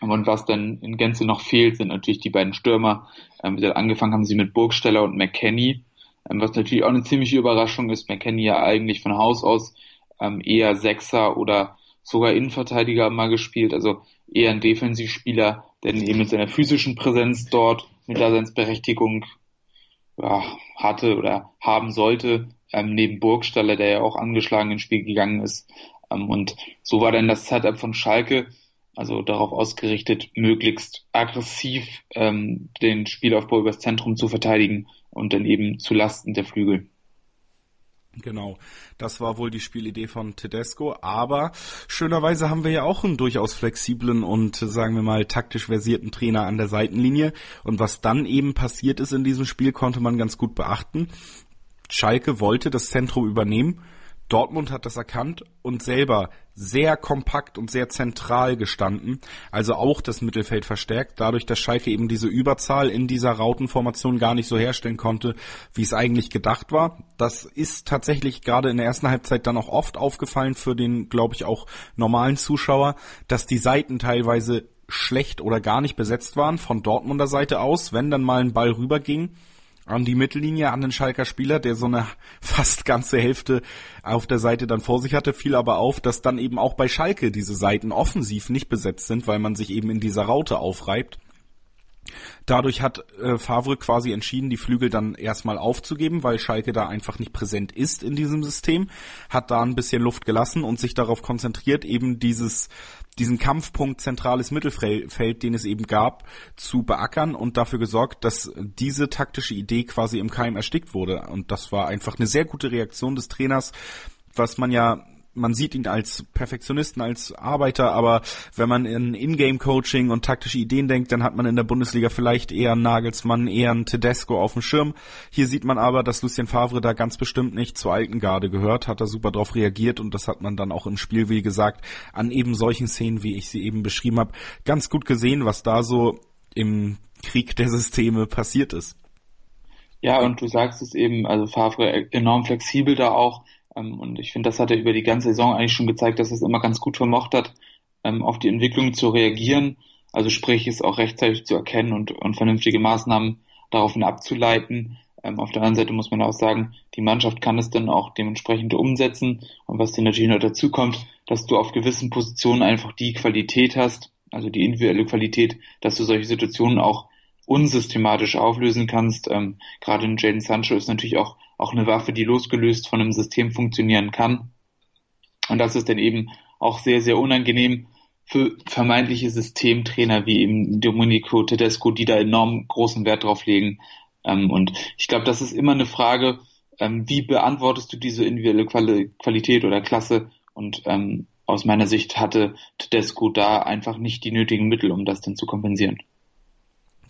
Und was dann in Gänze noch fehlt, sind natürlich die beiden Stürmer. Ähm, angefangen haben sie mit Burgsteller und McKenny, ähm, was natürlich auch eine ziemliche Überraschung ist. McKenny ja eigentlich von Haus aus ähm, eher Sechser oder sogar Innenverteidiger mal gespielt, also eher ein Defensivspieler, der eben mit seiner physischen Präsenz dort mit Daseinsberechtigung hatte oder haben sollte, ähm, neben Burgstaller, der ja auch angeschlagen ins Spiel gegangen ist. Ähm, und so war dann das Setup von Schalke also darauf ausgerichtet, möglichst aggressiv ähm, den Spielaufbau übers Zentrum zu verteidigen und dann eben zu Lasten der Flügel. Genau, das war wohl die Spielidee von Tedesco, aber schönerweise haben wir ja auch einen durchaus flexiblen und sagen wir mal taktisch versierten Trainer an der Seitenlinie. Und was dann eben passiert ist in diesem Spiel, konnte man ganz gut beachten. Schalke wollte das Zentrum übernehmen Dortmund hat das erkannt und selber sehr kompakt und sehr zentral gestanden, also auch das Mittelfeld verstärkt, dadurch, dass Schalke eben diese Überzahl in dieser Rautenformation gar nicht so herstellen konnte, wie es eigentlich gedacht war. Das ist tatsächlich gerade in der ersten Halbzeit dann auch oft aufgefallen für den, glaube ich, auch normalen Zuschauer, dass die Seiten teilweise schlecht oder gar nicht besetzt waren von Dortmunder Seite aus, wenn dann mal ein Ball rüberging an die Mittellinie an den Schalker Spieler, der so eine fast ganze Hälfte auf der Seite dann vor sich hatte, fiel aber auf, dass dann eben auch bei Schalke diese Seiten offensiv nicht besetzt sind, weil man sich eben in dieser Raute aufreibt. Dadurch hat äh, Favre quasi entschieden, die Flügel dann erstmal aufzugeben, weil Schalke da einfach nicht präsent ist in diesem System, hat da ein bisschen Luft gelassen und sich darauf konzentriert, eben dieses diesen Kampfpunkt zentrales Mittelfeld, den es eben gab, zu beackern und dafür gesorgt, dass diese taktische Idee quasi im Keim erstickt wurde. Und das war einfach eine sehr gute Reaktion des Trainers, was man ja man sieht ihn als Perfektionisten, als Arbeiter, aber wenn man in Ingame-Coaching und taktische Ideen denkt, dann hat man in der Bundesliga vielleicht eher einen Nagelsmann, eher einen Tedesco auf dem Schirm. Hier sieht man aber, dass Lucien Favre da ganz bestimmt nicht zur alten Garde gehört, hat da super drauf reagiert und das hat man dann auch im Spiel, wie gesagt, an eben solchen Szenen, wie ich sie eben beschrieben habe, ganz gut gesehen, was da so im Krieg der Systeme passiert ist. Ja, und du sagst es eben, also Favre enorm flexibel da auch und ich finde, das hat er über die ganze Saison eigentlich schon gezeigt, dass er es immer ganz gut vermocht hat, ähm, auf die Entwicklung zu reagieren. Also sprich, es auch rechtzeitig zu erkennen und, und vernünftige Maßnahmen daraufhin abzuleiten. Ähm, auf der anderen Seite muss man auch sagen, die Mannschaft kann es dann auch dementsprechend umsetzen. Und was dann natürlich noch dazu kommt, dass du auf gewissen Positionen einfach die Qualität hast, also die individuelle Qualität, dass du solche Situationen auch unsystematisch auflösen kannst. Ähm, gerade in Jaden Sancho ist natürlich auch, auch eine Waffe, die losgelöst von einem System funktionieren kann. Und das ist dann eben auch sehr, sehr unangenehm für vermeintliche Systemtrainer wie eben Domenico Tedesco, die da enorm großen Wert drauf legen. Ähm, und ich glaube, das ist immer eine Frage, ähm, wie beantwortest du diese individuelle Quali Qualität oder Klasse? Und ähm, aus meiner Sicht hatte Tedesco da einfach nicht die nötigen Mittel, um das dann zu kompensieren.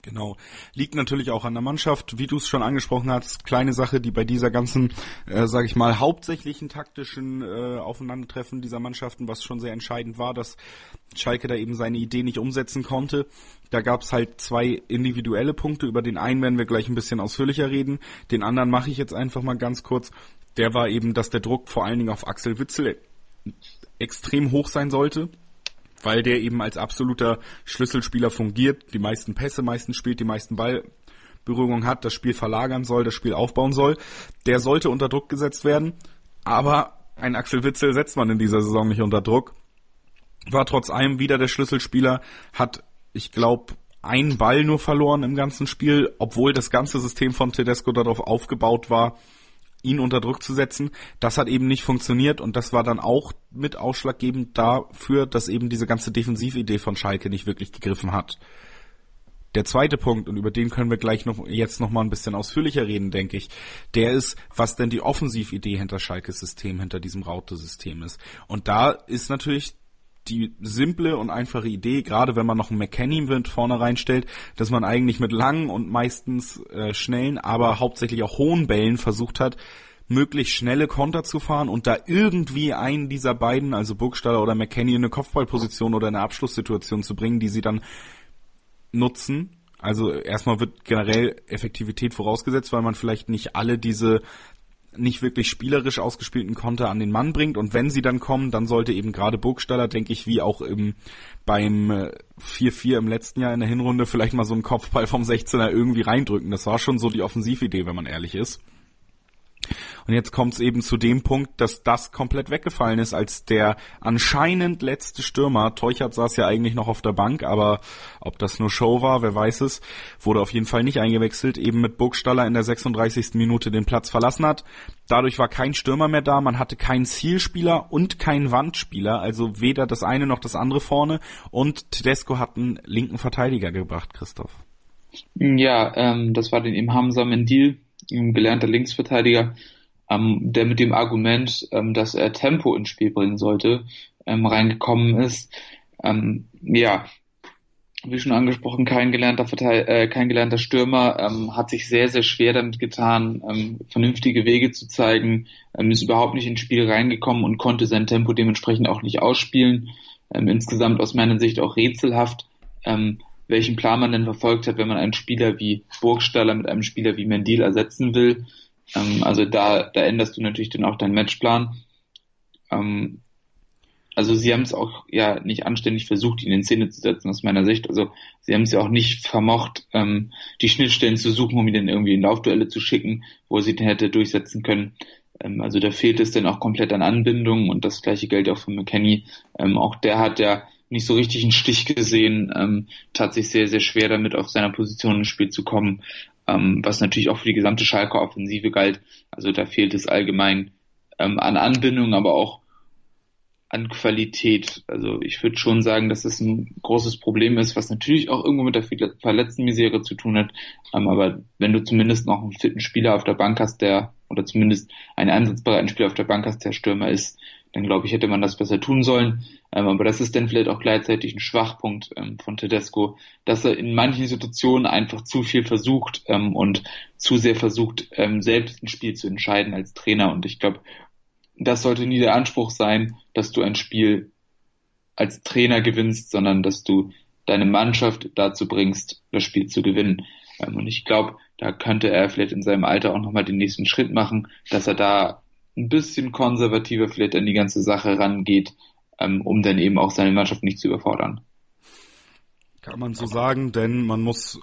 Genau. Liegt natürlich auch an der Mannschaft, wie du es schon angesprochen hast. Kleine Sache, die bei dieser ganzen, äh, sage ich mal, hauptsächlichen taktischen äh, Aufeinandertreffen dieser Mannschaften, was schon sehr entscheidend war, dass Schalke da eben seine Idee nicht umsetzen konnte. Da gab es halt zwei individuelle Punkte. Über den einen werden wir gleich ein bisschen ausführlicher reden. Den anderen mache ich jetzt einfach mal ganz kurz. Der war eben, dass der Druck vor allen Dingen auf Axel Witzel extrem hoch sein sollte weil der eben als absoluter Schlüsselspieler fungiert, die meisten Pässe meistens spielt, die meisten Ballberührungen hat, das Spiel verlagern soll, das Spiel aufbauen soll. Der sollte unter Druck gesetzt werden, aber ein Axel Witzel setzt man in dieser Saison nicht unter Druck. War trotz allem wieder der Schlüsselspieler, hat, ich glaube, einen Ball nur verloren im ganzen Spiel, obwohl das ganze System von Tedesco darauf aufgebaut war, ihn unter Druck zu setzen. Das hat eben nicht funktioniert und das war dann auch mit ausschlaggebend dafür, dass eben diese ganze Defensividee von Schalke nicht wirklich gegriffen hat. Der zweite Punkt, und über den können wir gleich noch, jetzt noch mal ein bisschen ausführlicher reden, denke ich, der ist, was denn die Offensividee hinter Schalkes System, hinter diesem Raute-System ist. Und da ist natürlich die simple und einfache Idee, gerade wenn man noch einen McKenny-Wind vorne reinstellt, dass man eigentlich mit langen und meistens äh, schnellen, aber hauptsächlich auch hohen Bällen versucht hat, möglichst schnelle Konter zu fahren und da irgendwie einen dieser beiden, also Burgstaller oder McKenny, in eine Kopfballposition oder eine Abschlusssituation zu bringen, die sie dann nutzen. Also erstmal wird generell Effektivität vorausgesetzt, weil man vielleicht nicht alle diese nicht wirklich spielerisch ausgespielten Konter an den Mann bringt. Und wenn sie dann kommen, dann sollte eben gerade Burgstaller, denke ich, wie auch im, beim 4-4 äh, im letzten Jahr in der Hinrunde vielleicht mal so einen Kopfball vom 16er irgendwie reindrücken. Das war schon so die Offensividee, wenn man ehrlich ist. Und jetzt kommt es eben zu dem Punkt, dass das komplett weggefallen ist, als der anscheinend letzte Stürmer, Teuchert saß ja eigentlich noch auf der Bank, aber ob das nur Show war, wer weiß es, wurde auf jeden Fall nicht eingewechselt, eben mit Burgstaller in der 36. Minute den Platz verlassen hat. Dadurch war kein Stürmer mehr da, man hatte keinen Zielspieler und keinen Wandspieler, also weder das eine noch das andere vorne und Tedesco hat einen linken Verteidiger gebracht, Christoph. Ja, ähm, das war den Hamza Mendil, gelernter Linksverteidiger, ähm, der mit dem Argument, ähm, dass er Tempo ins Spiel bringen sollte, ähm, reingekommen ist. Ähm, ja, wie schon angesprochen, kein gelernter Verteil äh, kein gelernter Stürmer, ähm, hat sich sehr, sehr schwer damit getan, ähm, vernünftige Wege zu zeigen, ähm, ist überhaupt nicht ins Spiel reingekommen und konnte sein Tempo dementsprechend auch nicht ausspielen. Ähm, insgesamt aus meiner Sicht auch rätselhaft, ähm, welchen Plan man denn verfolgt hat, wenn man einen Spieler wie Burgstaller mit einem Spieler wie Mendil ersetzen will. Ähm, also da, da änderst du natürlich dann auch deinen Matchplan. Ähm, also sie haben es auch ja nicht anständig versucht, ihn in Szene zu setzen, aus meiner Sicht. Also sie haben es ja auch nicht vermocht, ähm, die Schnittstellen zu suchen, um ihn dann irgendwie in Laufduelle zu schicken, wo sie den hätte durchsetzen können. Ähm, also da fehlt es dann auch komplett an Anbindung und das gleiche gilt auch für McKenny. Ähm, auch der hat ja nicht so richtig einen Stich gesehen, ähm, tat sich sehr, sehr schwer damit, auf seiner Position ins Spiel zu kommen, ähm, was natürlich auch für die gesamte Schalke Offensive galt. Also da fehlt es allgemein ähm, an Anbindung, aber auch an Qualität. Also ich würde schon sagen, dass es ein großes Problem ist, was natürlich auch irgendwo mit der verletzten Misere zu tun hat. Ähm, aber wenn du zumindest noch einen fitten Spieler auf der Bank hast, der, oder zumindest einen einsatzbereiten Spieler auf der Bank hast, der Stürmer ist, dann glaube ich, hätte man das besser tun sollen. Ähm, aber das ist dann vielleicht auch gleichzeitig ein Schwachpunkt ähm, von Tedesco, dass er in manchen Situationen einfach zu viel versucht ähm, und zu sehr versucht, ähm, selbst ein Spiel zu entscheiden als Trainer. Und ich glaube, das sollte nie der Anspruch sein, dass du ein Spiel als Trainer gewinnst, sondern dass du deine Mannschaft dazu bringst, das Spiel zu gewinnen. Ähm, und ich glaube, da könnte er vielleicht in seinem Alter auch nochmal den nächsten Schritt machen, dass er da ein bisschen konservativer vielleicht an die ganze Sache rangeht, ähm, um dann eben auch seine Mannschaft nicht zu überfordern. Kann man so sagen, denn man muss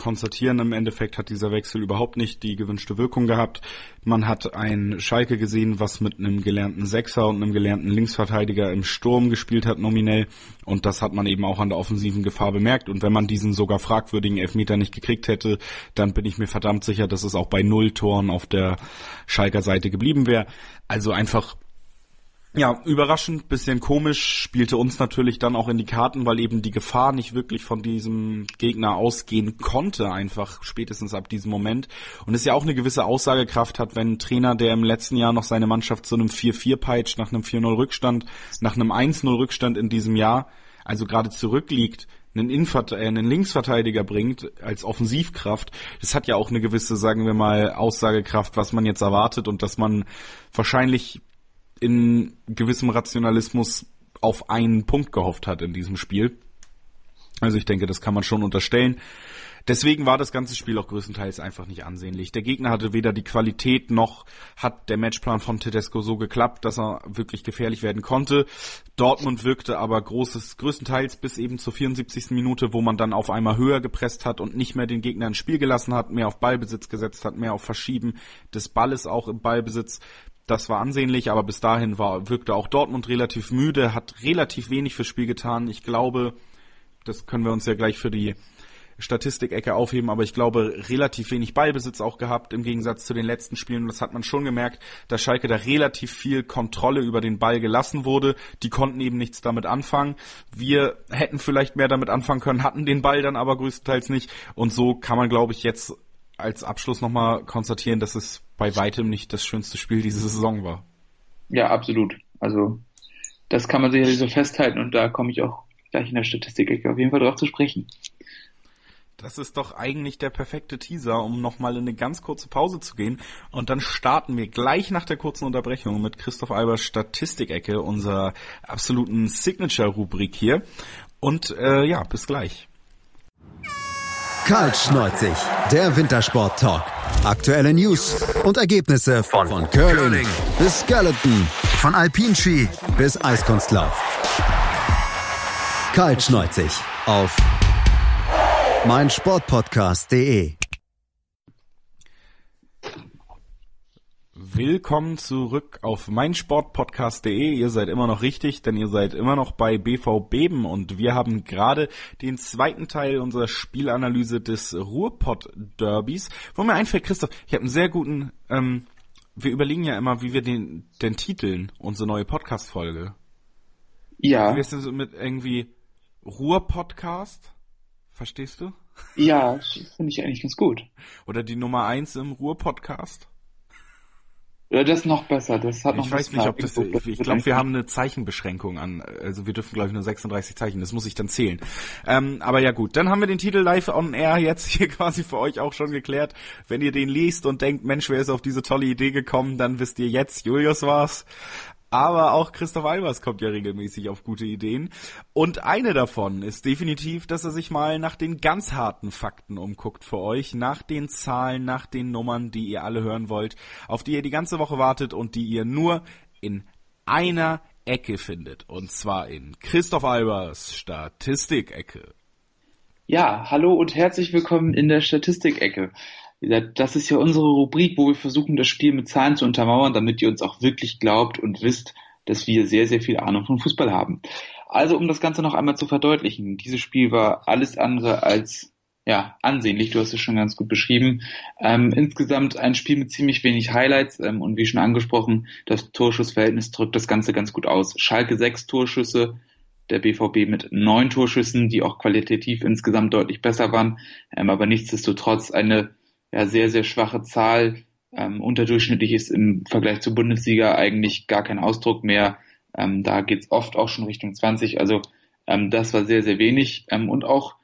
konstatieren, im Endeffekt hat dieser Wechsel überhaupt nicht die gewünschte Wirkung gehabt. Man hat ein Schalke gesehen, was mit einem gelernten Sechser und einem gelernten Linksverteidiger im Sturm gespielt hat, nominell. Und das hat man eben auch an der offensiven Gefahr bemerkt. Und wenn man diesen sogar fragwürdigen Elfmeter nicht gekriegt hätte, dann bin ich mir verdammt sicher, dass es auch bei Null Toren auf der Schalker Seite geblieben wäre. Also einfach ja, überraschend, bisschen komisch, spielte uns natürlich dann auch in die Karten, weil eben die Gefahr nicht wirklich von diesem Gegner ausgehen konnte, einfach spätestens ab diesem Moment. Und es ja auch eine gewisse Aussagekraft hat, wenn ein Trainer, der im letzten Jahr noch seine Mannschaft zu einem 4-4 peitscht, nach einem 4-0 Rückstand, nach einem 1-0 Rückstand in diesem Jahr, also gerade zurückliegt, einen, Invert äh, einen Linksverteidiger bringt als Offensivkraft, das hat ja auch eine gewisse, sagen wir mal, Aussagekraft, was man jetzt erwartet und dass man wahrscheinlich in gewissem Rationalismus auf einen Punkt gehofft hat in diesem Spiel. Also ich denke, das kann man schon unterstellen. deswegen war das ganze Spiel auch größtenteils einfach nicht ansehnlich. Der Gegner hatte weder die Qualität noch hat der Matchplan von Tedesco so geklappt, dass er wirklich gefährlich werden konnte. Dortmund wirkte aber großes, größtenteils bis eben zur 74. Minute, wo man dann auf einmal höher gepresst hat und nicht mehr den Gegner ins Spiel gelassen hat, mehr auf Ballbesitz gesetzt hat, mehr auf Verschieben des Balles auch im Ballbesitz. Das war ansehnlich, aber bis dahin war, wirkte auch Dortmund relativ müde, hat relativ wenig fürs Spiel getan. Ich glaube, das können wir uns ja gleich für die Statistikecke aufheben, aber ich glaube, relativ wenig Ballbesitz auch gehabt im Gegensatz zu den letzten Spielen. Und das hat man schon gemerkt, dass Schalke da relativ viel Kontrolle über den Ball gelassen wurde. Die konnten eben nichts damit anfangen. Wir hätten vielleicht mehr damit anfangen können, hatten den Ball dann aber größtenteils nicht. Und so kann man, glaube ich, jetzt als Abschluss nochmal konstatieren, dass es bei weitem nicht das schönste Spiel diese Saison war. Ja, absolut. Also das kann man sicherlich so festhalten und da komme ich auch gleich in der Statistik auf jeden Fall drauf zu sprechen. Das ist doch eigentlich der perfekte Teaser, um nochmal in eine ganz kurze Pause zu gehen. Und dann starten wir gleich nach der kurzen Unterbrechung mit Christoph Albers Statistikecke, unserer absoluten Signature-Rubrik hier. Und äh, ja, bis gleich. Kaltschneuzig, der Wintersport-Talk. Aktuelle News und Ergebnisse von, von Curling, Curling bis Skeleton, von Alpinski bis Eiskunstlauf. Kaltschneuzig auf meinsportpodcast.de. Willkommen zurück auf meinsportpodcast.de. Ihr seid immer noch richtig, denn ihr seid immer noch bei BV Beben und wir haben gerade den zweiten Teil unserer Spielanalyse des Ruhrpott Derbys. Wo mir einfällt, Christoph, ich habe einen sehr guten, ähm, wir überlegen ja immer, wie wir den, den titeln, unsere neue Podcast-Folge. Ja. Wie ist denn so mit irgendwie Ruhr-Podcast? Verstehst du? Ja, finde ich eigentlich ganz gut. Oder die Nummer eins im Ruhr-Podcast? Ja, das ist noch besser. Das hat noch ich weiß nicht, ob das, ich, ich glaube, wir haben eine Zeichenbeschränkung an, also wir dürfen, glaube ich, nur 36 Zeichen, das muss ich dann zählen. Ähm, aber ja gut, dann haben wir den Titel live on air jetzt hier quasi für euch auch schon geklärt. Wenn ihr den liest und denkt, Mensch, wer ist auf diese tolle Idee gekommen, dann wisst ihr jetzt, Julius war's. Aber auch Christoph Albers kommt ja regelmäßig auf gute Ideen. Und eine davon ist definitiv, dass er sich mal nach den ganz harten Fakten umguckt für euch, nach den Zahlen, nach den Nummern, die ihr alle hören wollt, auf die ihr die ganze Woche wartet und die ihr nur in einer Ecke findet. Und zwar in Christoph Albers Statistikecke. Ja, hallo und herzlich willkommen in der Statistikecke das ist ja unsere Rubrik, wo wir versuchen, das Spiel mit Zahlen zu untermauern, damit ihr uns auch wirklich glaubt und wisst, dass wir sehr, sehr viel Ahnung von Fußball haben. Also, um das Ganze noch einmal zu verdeutlichen, dieses Spiel war alles andere als ja, ansehnlich, du hast es schon ganz gut beschrieben. Ähm, insgesamt ein Spiel mit ziemlich wenig Highlights ähm, und wie schon angesprochen, das Torschussverhältnis drückt das Ganze ganz gut aus. Schalke sechs Torschüsse, der BVB mit neun Torschüssen, die auch qualitativ insgesamt deutlich besser waren, ähm, aber nichtsdestotrotz eine ja, sehr, sehr schwache Zahl. Ähm, unterdurchschnittlich ist im Vergleich zur Bundesliga eigentlich gar kein Ausdruck mehr. Ähm, da geht's oft auch schon Richtung 20. Also ähm, das war sehr, sehr wenig. Ähm, und auch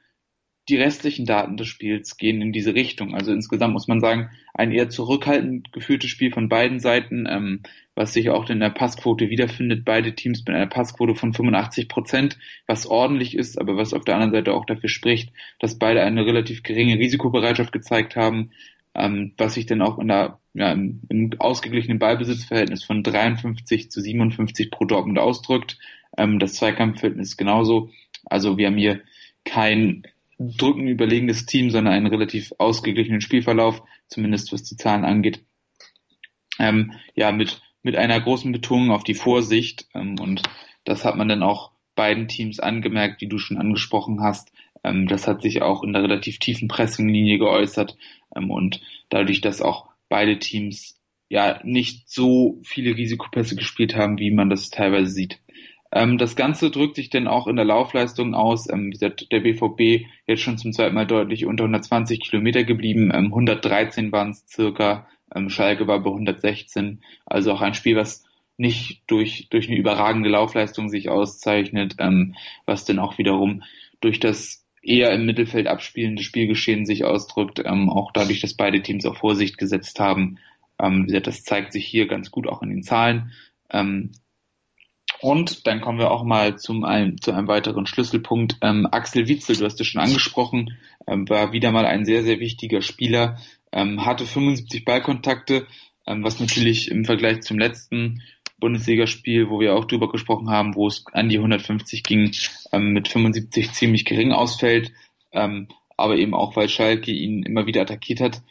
die restlichen Daten des Spiels gehen in diese Richtung. Also insgesamt muss man sagen, ein eher zurückhaltend geführtes Spiel von beiden Seiten, ähm, was sich auch in der Passquote wiederfindet. Beide Teams mit einer Passquote von 85 Prozent, was ordentlich ist, aber was auf der anderen Seite auch dafür spricht, dass beide eine relativ geringe Risikobereitschaft gezeigt haben, ähm, was sich dann auch in der, ja, im, ausgeglichenen Ballbesitzverhältnis von 53 zu 57 pro Dortmund ausdrückt. Ähm, das Zweikampfverhältnis genauso. Also wir haben hier kein drücken überlegenes Team, sondern einen relativ ausgeglichenen Spielverlauf, zumindest was die Zahlen angeht. Ähm, ja, mit, mit einer großen Betonung auf die Vorsicht. Ähm, und das hat man dann auch beiden Teams angemerkt, wie du schon angesprochen hast. Ähm, das hat sich auch in der relativ tiefen Pressinglinie geäußert. Ähm, und dadurch, dass auch beide Teams ja nicht so viele Risikopässe gespielt haben, wie man das teilweise sieht. Ähm, das Ganze drückt sich dann auch in der Laufleistung aus. Ähm, der BVB jetzt schon zum zweiten Mal deutlich unter 120 Kilometer geblieben. Ähm, 113 waren es circa. Ähm, Schalke war bei 116. Also auch ein Spiel, was nicht durch, durch eine überragende Laufleistung sich auszeichnet, ähm, was dann auch wiederum durch das eher im Mittelfeld abspielende Spielgeschehen sich ausdrückt, ähm, auch dadurch, dass beide Teams auf Vorsicht gesetzt haben. Ähm, wie gesagt, das zeigt sich hier ganz gut auch in den Zahlen. Ähm, Und dann kommen wir auch mal zum ein, zu einem weiteren Schlüsselpunkt. Ähm, Axel Witzel, du hast es schon angesprochen, ähm, war wieder mal ein sehr, sehr wichtiger Spieler, ähm, hatte 75 Ballkontakte, ähm, was natürlich im Vergleich zum letzten Bundesligaspiel, wo wir auch drüber gesprochen haben, wo es an die 150 ging, ähm, mit 75 ziemlich gering ausfällt, ähm, aber eben auch, weil Schalke ihn immer wieder attackiert hat.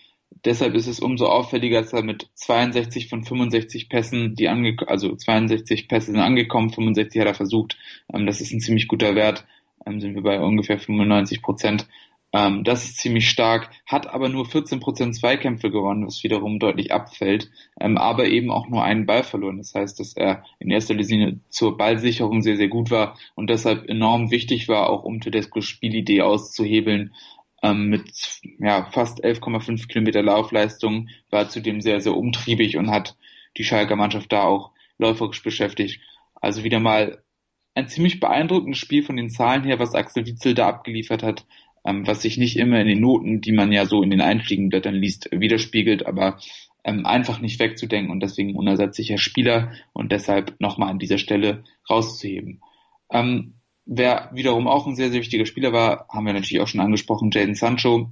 Deshalb ist es umso auffälliger, dass er mit 62 von 65 Pässen, die ange also 62 Pässe sind angekommen, 65 hat er versucht. Ähm, das ist ein ziemlich guter Wert. Ähm, sind wir bei ungefähr 95 Prozent. Ähm, das ist ziemlich stark, hat aber nur 14 Prozent Zweikämpfe gewonnen, was wiederum deutlich abfällt, ähm, aber eben auch nur einen Ball verloren. Das heißt, dass er in erster Linie zur Ballsicherung sehr, sehr gut war und deshalb enorm wichtig war, auch um Tedescos Spielidee auszuhebeln ähm, mit ja, fast 11,5 Kilometer Laufleistung, war zudem sehr, sehr umtriebig und hat die Schalker Mannschaft da auch läuferisch beschäftigt. Also wieder mal ein ziemlich beeindruckendes Spiel von den Zahlen her, was Axel Witzel da abgeliefert hat, ähm, was sich nicht immer in den Noten, die man ja so in den Einstiegenblättern liest, widerspiegelt, aber ähm, einfach nicht wegzudenken und deswegen unersetzlicher Spieler und deshalb nochmal an dieser Stelle rauszuheben. Ähm, Wer wiederum auch ein sehr, sehr wichtiger Spieler war, haben wir natürlich auch schon angesprochen, Jaden Sancho.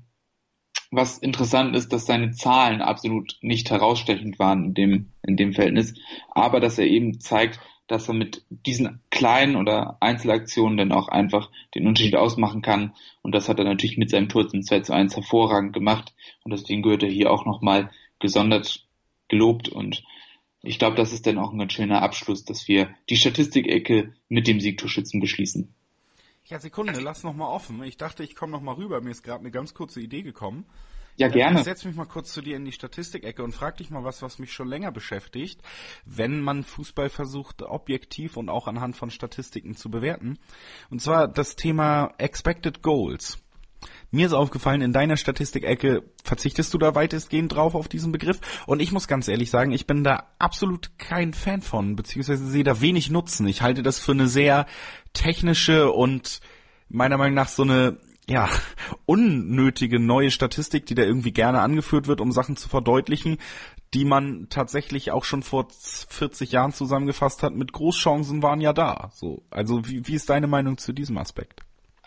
Was interessant ist, dass seine Zahlen absolut nicht herausstechend waren in dem, in dem Verhältnis, aber dass er eben zeigt, dass er mit diesen kleinen oder Einzelaktionen dann auch einfach den Unterschied ausmachen kann. Und das hat er natürlich mit seinem Tor zum 2 zu 1 hervorragend gemacht. Und deswegen gehört er hier auch nochmal gesondert gelobt und ich glaube, das ist dann auch ein ganz schöner Abschluss, dass wir die Statistikecke mit dem Siegtorschützen beschließen. Ja, Sekunde, lass noch mal offen. Ich dachte, ich komme noch mal rüber. Mir ist gerade eine ganz kurze Idee gekommen. Ja, gerne. Ich setz mich mal kurz zu dir in die Statistikecke und frag dich mal was, was mich schon länger beschäftigt, wenn man Fußball versucht, objektiv und auch anhand von Statistiken zu bewerten. Und zwar das Thema Expected Goals. Mir ist aufgefallen, in deiner Statistikecke verzichtest du da weitestgehend drauf auf diesen Begriff. Und ich muss ganz ehrlich sagen, ich bin da absolut kein Fan von, beziehungsweise sehe da wenig Nutzen. Ich halte das für eine sehr technische und meiner Meinung nach so eine ja, unnötige neue Statistik, die da irgendwie gerne angeführt wird, um Sachen zu verdeutlichen, die man tatsächlich auch schon vor 40 Jahren zusammengefasst hat, mit Großchancen waren ja da. So, also wie, wie ist deine Meinung zu diesem Aspekt?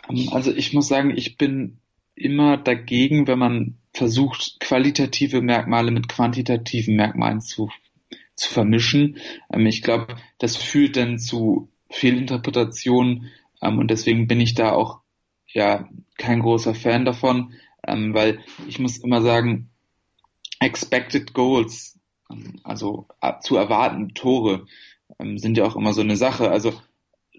Ähm, also ich muss sagen, ich bin immer dagegen, wenn man versucht, qualitative Merkmale mit quantitativen Merkmalen zu, zu vermischen. Ähm, ich glaube, das führt dann zu Fehlinterpretationen ähm, und deswegen bin ich da auch ja kein großer Fan davon, weil ich muss immer sagen, expected goals, also zu erwarten Tore, sind ja auch immer so eine Sache. Also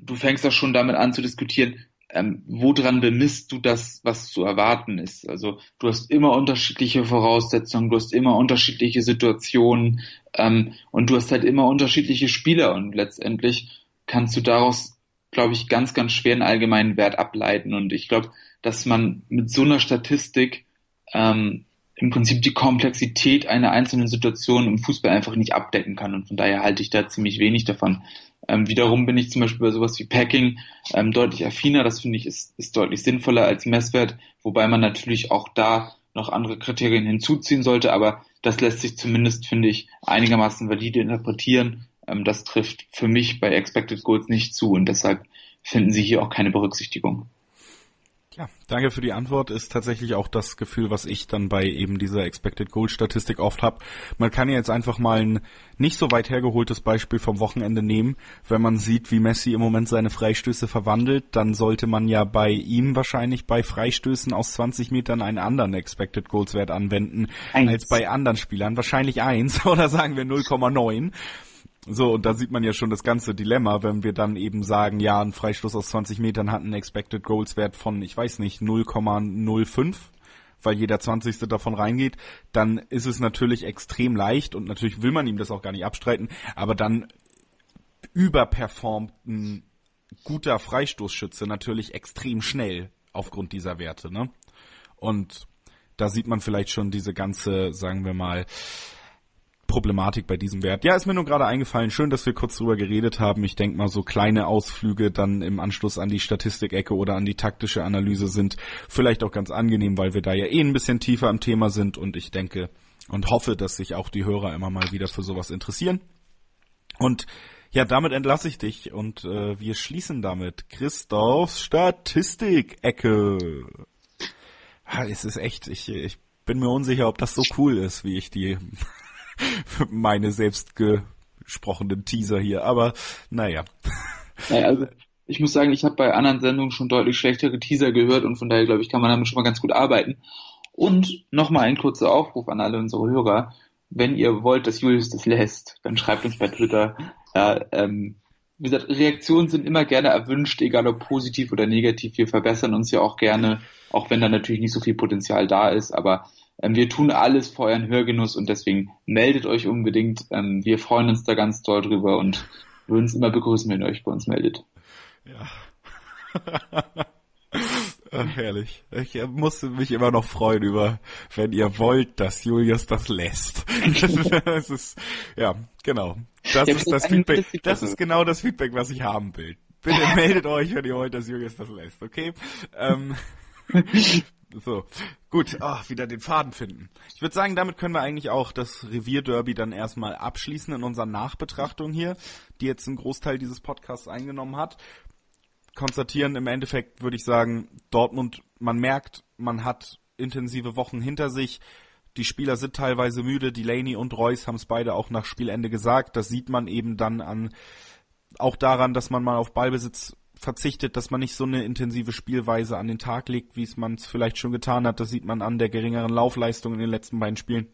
du fängst doch schon damit an zu diskutieren, ähm, woran bemisst du das, was zu erwarten ist? Also du hast immer unterschiedliche Voraussetzungen, du hast immer unterschiedliche Situationen ähm, und du hast halt immer unterschiedliche Spieler und letztendlich kannst du daraus, glaube ich, ganz, ganz schwer einen allgemeinen Wert ableiten. Und ich glaube, dass man mit so einer Statistik ähm, im Prinzip die Komplexität einer einzelnen Situation im Fußball einfach nicht abdecken kann. Und von daher halte ich da ziemlich wenig davon. Ähm, wiederum bin ich zum Beispiel bei sowas wie Packing ähm, deutlich affiner. Das finde ich ist, ist deutlich sinnvoller als Messwert, wobei man natürlich auch da noch andere Kriterien hinzuziehen sollte. Aber das lässt sich zumindest, finde ich, einigermaßen valide interpretieren. Ähm, das trifft für mich bei Expected Goals nicht zu und deshalb finden Sie hier auch keine Berücksichtigung. Ja, danke für die Antwort. Ist tatsächlich auch das Gefühl, was ich dann bei eben dieser Expected Goal Statistik oft habe. Man kann ja jetzt einfach mal ein nicht so weit hergeholtes Beispiel vom Wochenende nehmen. Wenn man sieht, wie Messi im Moment seine Freistöße verwandelt, dann sollte man ja bei ihm wahrscheinlich bei Freistößen aus 20 Metern einen anderen Expected Goals Wert anwenden eins. als bei anderen Spielern. Wahrscheinlich eins oder sagen wir 0,9. So, und da sieht man ja schon das ganze Dilemma, wenn wir dann eben sagen, ja, ein Freistoß aus 20 Metern hat einen Expected Goals Wert von, ich weiß nicht, 0,05 weil jeder 20. davon reingeht, dann ist es natürlich extrem leicht und natürlich will man ihm das auch gar nicht abstreiten, aber dann überperformt ein guter Freistoßschütze natürlich extrem schnell aufgrund dieser Werte, ne? Und da sieht man vielleicht schon diese ganze, sagen wir mal, Problematik bei diesem Wert. Ja, ist mir nur gerade eingefallen. Schön, dass wir kurz drüber geredet haben. Ich denke mal, so kleine Ausflüge dann im Anschluss an die Statistikecke oder an die taktische Analyse sind vielleicht auch ganz angenehm, weil wir da ja eh ein bisschen tiefer am Thema sind und ich denke und hoffe, dass sich auch die Hörer immer mal wieder für sowas interessieren. Und ja, damit entlasse ich dich und äh, wir schließen damit Christophs Statistik-Ecke. Ja, es ist echt, ich, ich bin mir unsicher, ob das so cool ist, wie ich die meine selbst gesprochenen Teaser hier, aber naja. naja also ich muss sagen, ich habe bei anderen Sendungen schon deutlich schlechtere Teaser gehört und von daher glaube ich, kann man damit schon mal ganz gut arbeiten. Und nochmal ein kurzer Aufruf an alle unsere Hörer. Wenn ihr wollt, dass Julius das lässt, dann schreibt uns bei Twitter. Ja, ähm, wie gesagt, Reaktionen sind immer gerne erwünscht, egal ob positiv oder negativ. Wir verbessern uns ja auch gerne, auch wenn da natürlich nicht so viel Potenzial da ist. Aber wir tun alles für euren Hörgenuss und deswegen meldet euch unbedingt. Ähm, wir freuen uns da ganz toll drüber und würden es immer begrüßen, wenn ihr euch bei uns meldet. Ja. Ach, herrlich. Ich musste mich immer noch freuen über, wenn ihr wollt, dass Julius das lässt. das ist, ja, genau. Das ja, ist das Feedback, das ist genau das Feedback, was ich haben will. Bitte meldet euch, wenn ihr wollt, dass Julius das lässt, okay? Ähm, so, gut, oh, wieder den Faden finden. Ich würde sagen, damit können wir eigentlich auch das Revierderby dann erstmal abschließen in unserer Nachbetrachtung hier, die jetzt einen Großteil dieses Podcasts eingenommen hat konstatieren, im Endeffekt würde ich sagen, Dortmund, man merkt, man hat intensive Wochen hinter sich. Die Spieler sind teilweise müde. Delaney und Reus haben es beide auch nach Spielende gesagt. Das sieht man eben dann an, auch daran, dass man mal auf Ballbesitz verzichtet, dass man nicht so eine intensive Spielweise an den Tag legt, wie es man es vielleicht schon getan hat. Das sieht man an der geringeren Laufleistung in den letzten beiden Spielen.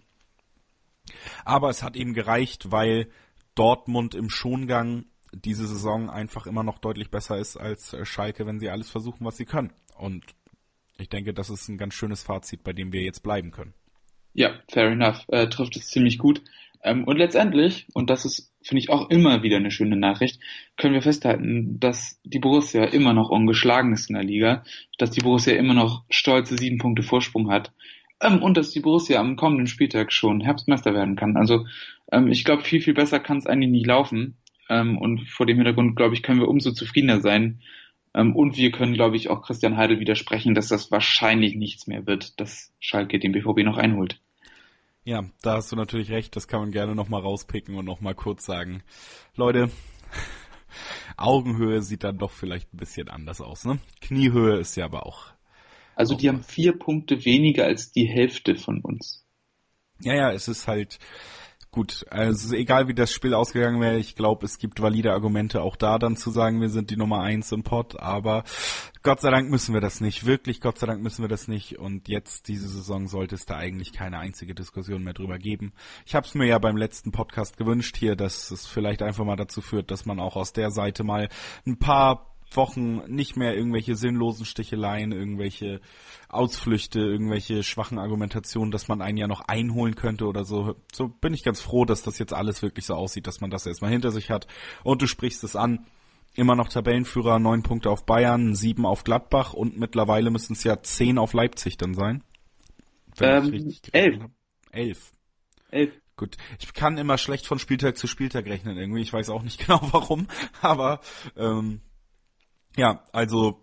Aber es hat eben gereicht, weil Dortmund im Schongang diese Saison einfach immer noch deutlich besser ist als äh, Schalke, wenn sie alles versuchen, was sie können. Und ich denke, das ist ein ganz schönes Fazit, bei dem wir jetzt bleiben können. Ja, fair enough. Äh, trifft es ziemlich gut. Ähm, und letztendlich, und das ist, finde ich, auch immer wieder eine schöne Nachricht, können wir festhalten, dass die Borussia immer noch ungeschlagen ist in der Liga, dass die Borussia immer noch stolze sieben Punkte Vorsprung hat ähm, und dass die Borussia am kommenden Spieltag schon Herbstmeister werden kann. Also ähm, ich glaube, viel, viel besser kann es eigentlich nicht laufen. Ähm, und vor dem Hintergrund, glaube ich, können wir umso zufriedener sein. Ähm, und wir können, glaube ich, auch Christian Heidel widersprechen, dass das wahrscheinlich nichts mehr wird, dass Schalke den BVB noch einholt. Ja, da hast du natürlich recht. Das kann man gerne nochmal rauspicken und nochmal kurz sagen. Leute, Augenhöhe sieht dann doch vielleicht ein bisschen anders aus, ne? Kniehöhe ist ja aber auch. Also auch die haben vier Punkte weniger als die Hälfte von uns. Ja, ja, es ist halt, gut, also egal wie das Spiel ausgegangen wäre, ich glaube, es gibt valide Argumente auch da dann zu sagen, wir sind die Nummer eins im Pod, aber Gott sei Dank müssen wir das nicht, wirklich Gott sei Dank müssen wir das nicht. Und jetzt diese Saison sollte es da eigentlich keine einzige Diskussion mehr drüber geben. Ich habe es mir ja beim letzten Podcast gewünscht hier, dass es vielleicht einfach mal dazu führt, dass man auch aus der Seite mal ein paar Wochen nicht mehr irgendwelche sinnlosen Sticheleien, irgendwelche Ausflüchte, irgendwelche schwachen Argumentationen, dass man einen ja noch einholen könnte oder so. So bin ich ganz froh, dass das jetzt alles wirklich so aussieht, dass man das erstmal hinter sich hat. Und du sprichst es an. Immer noch Tabellenführer, neun Punkte auf Bayern, sieben auf Gladbach und mittlerweile müssen es ja zehn auf Leipzig dann sein. Ähm, elf. Elf. Elf. Gut, ich kann immer schlecht von Spieltag zu Spieltag rechnen irgendwie. Ich weiß auch nicht genau warum, aber ähm, ja, also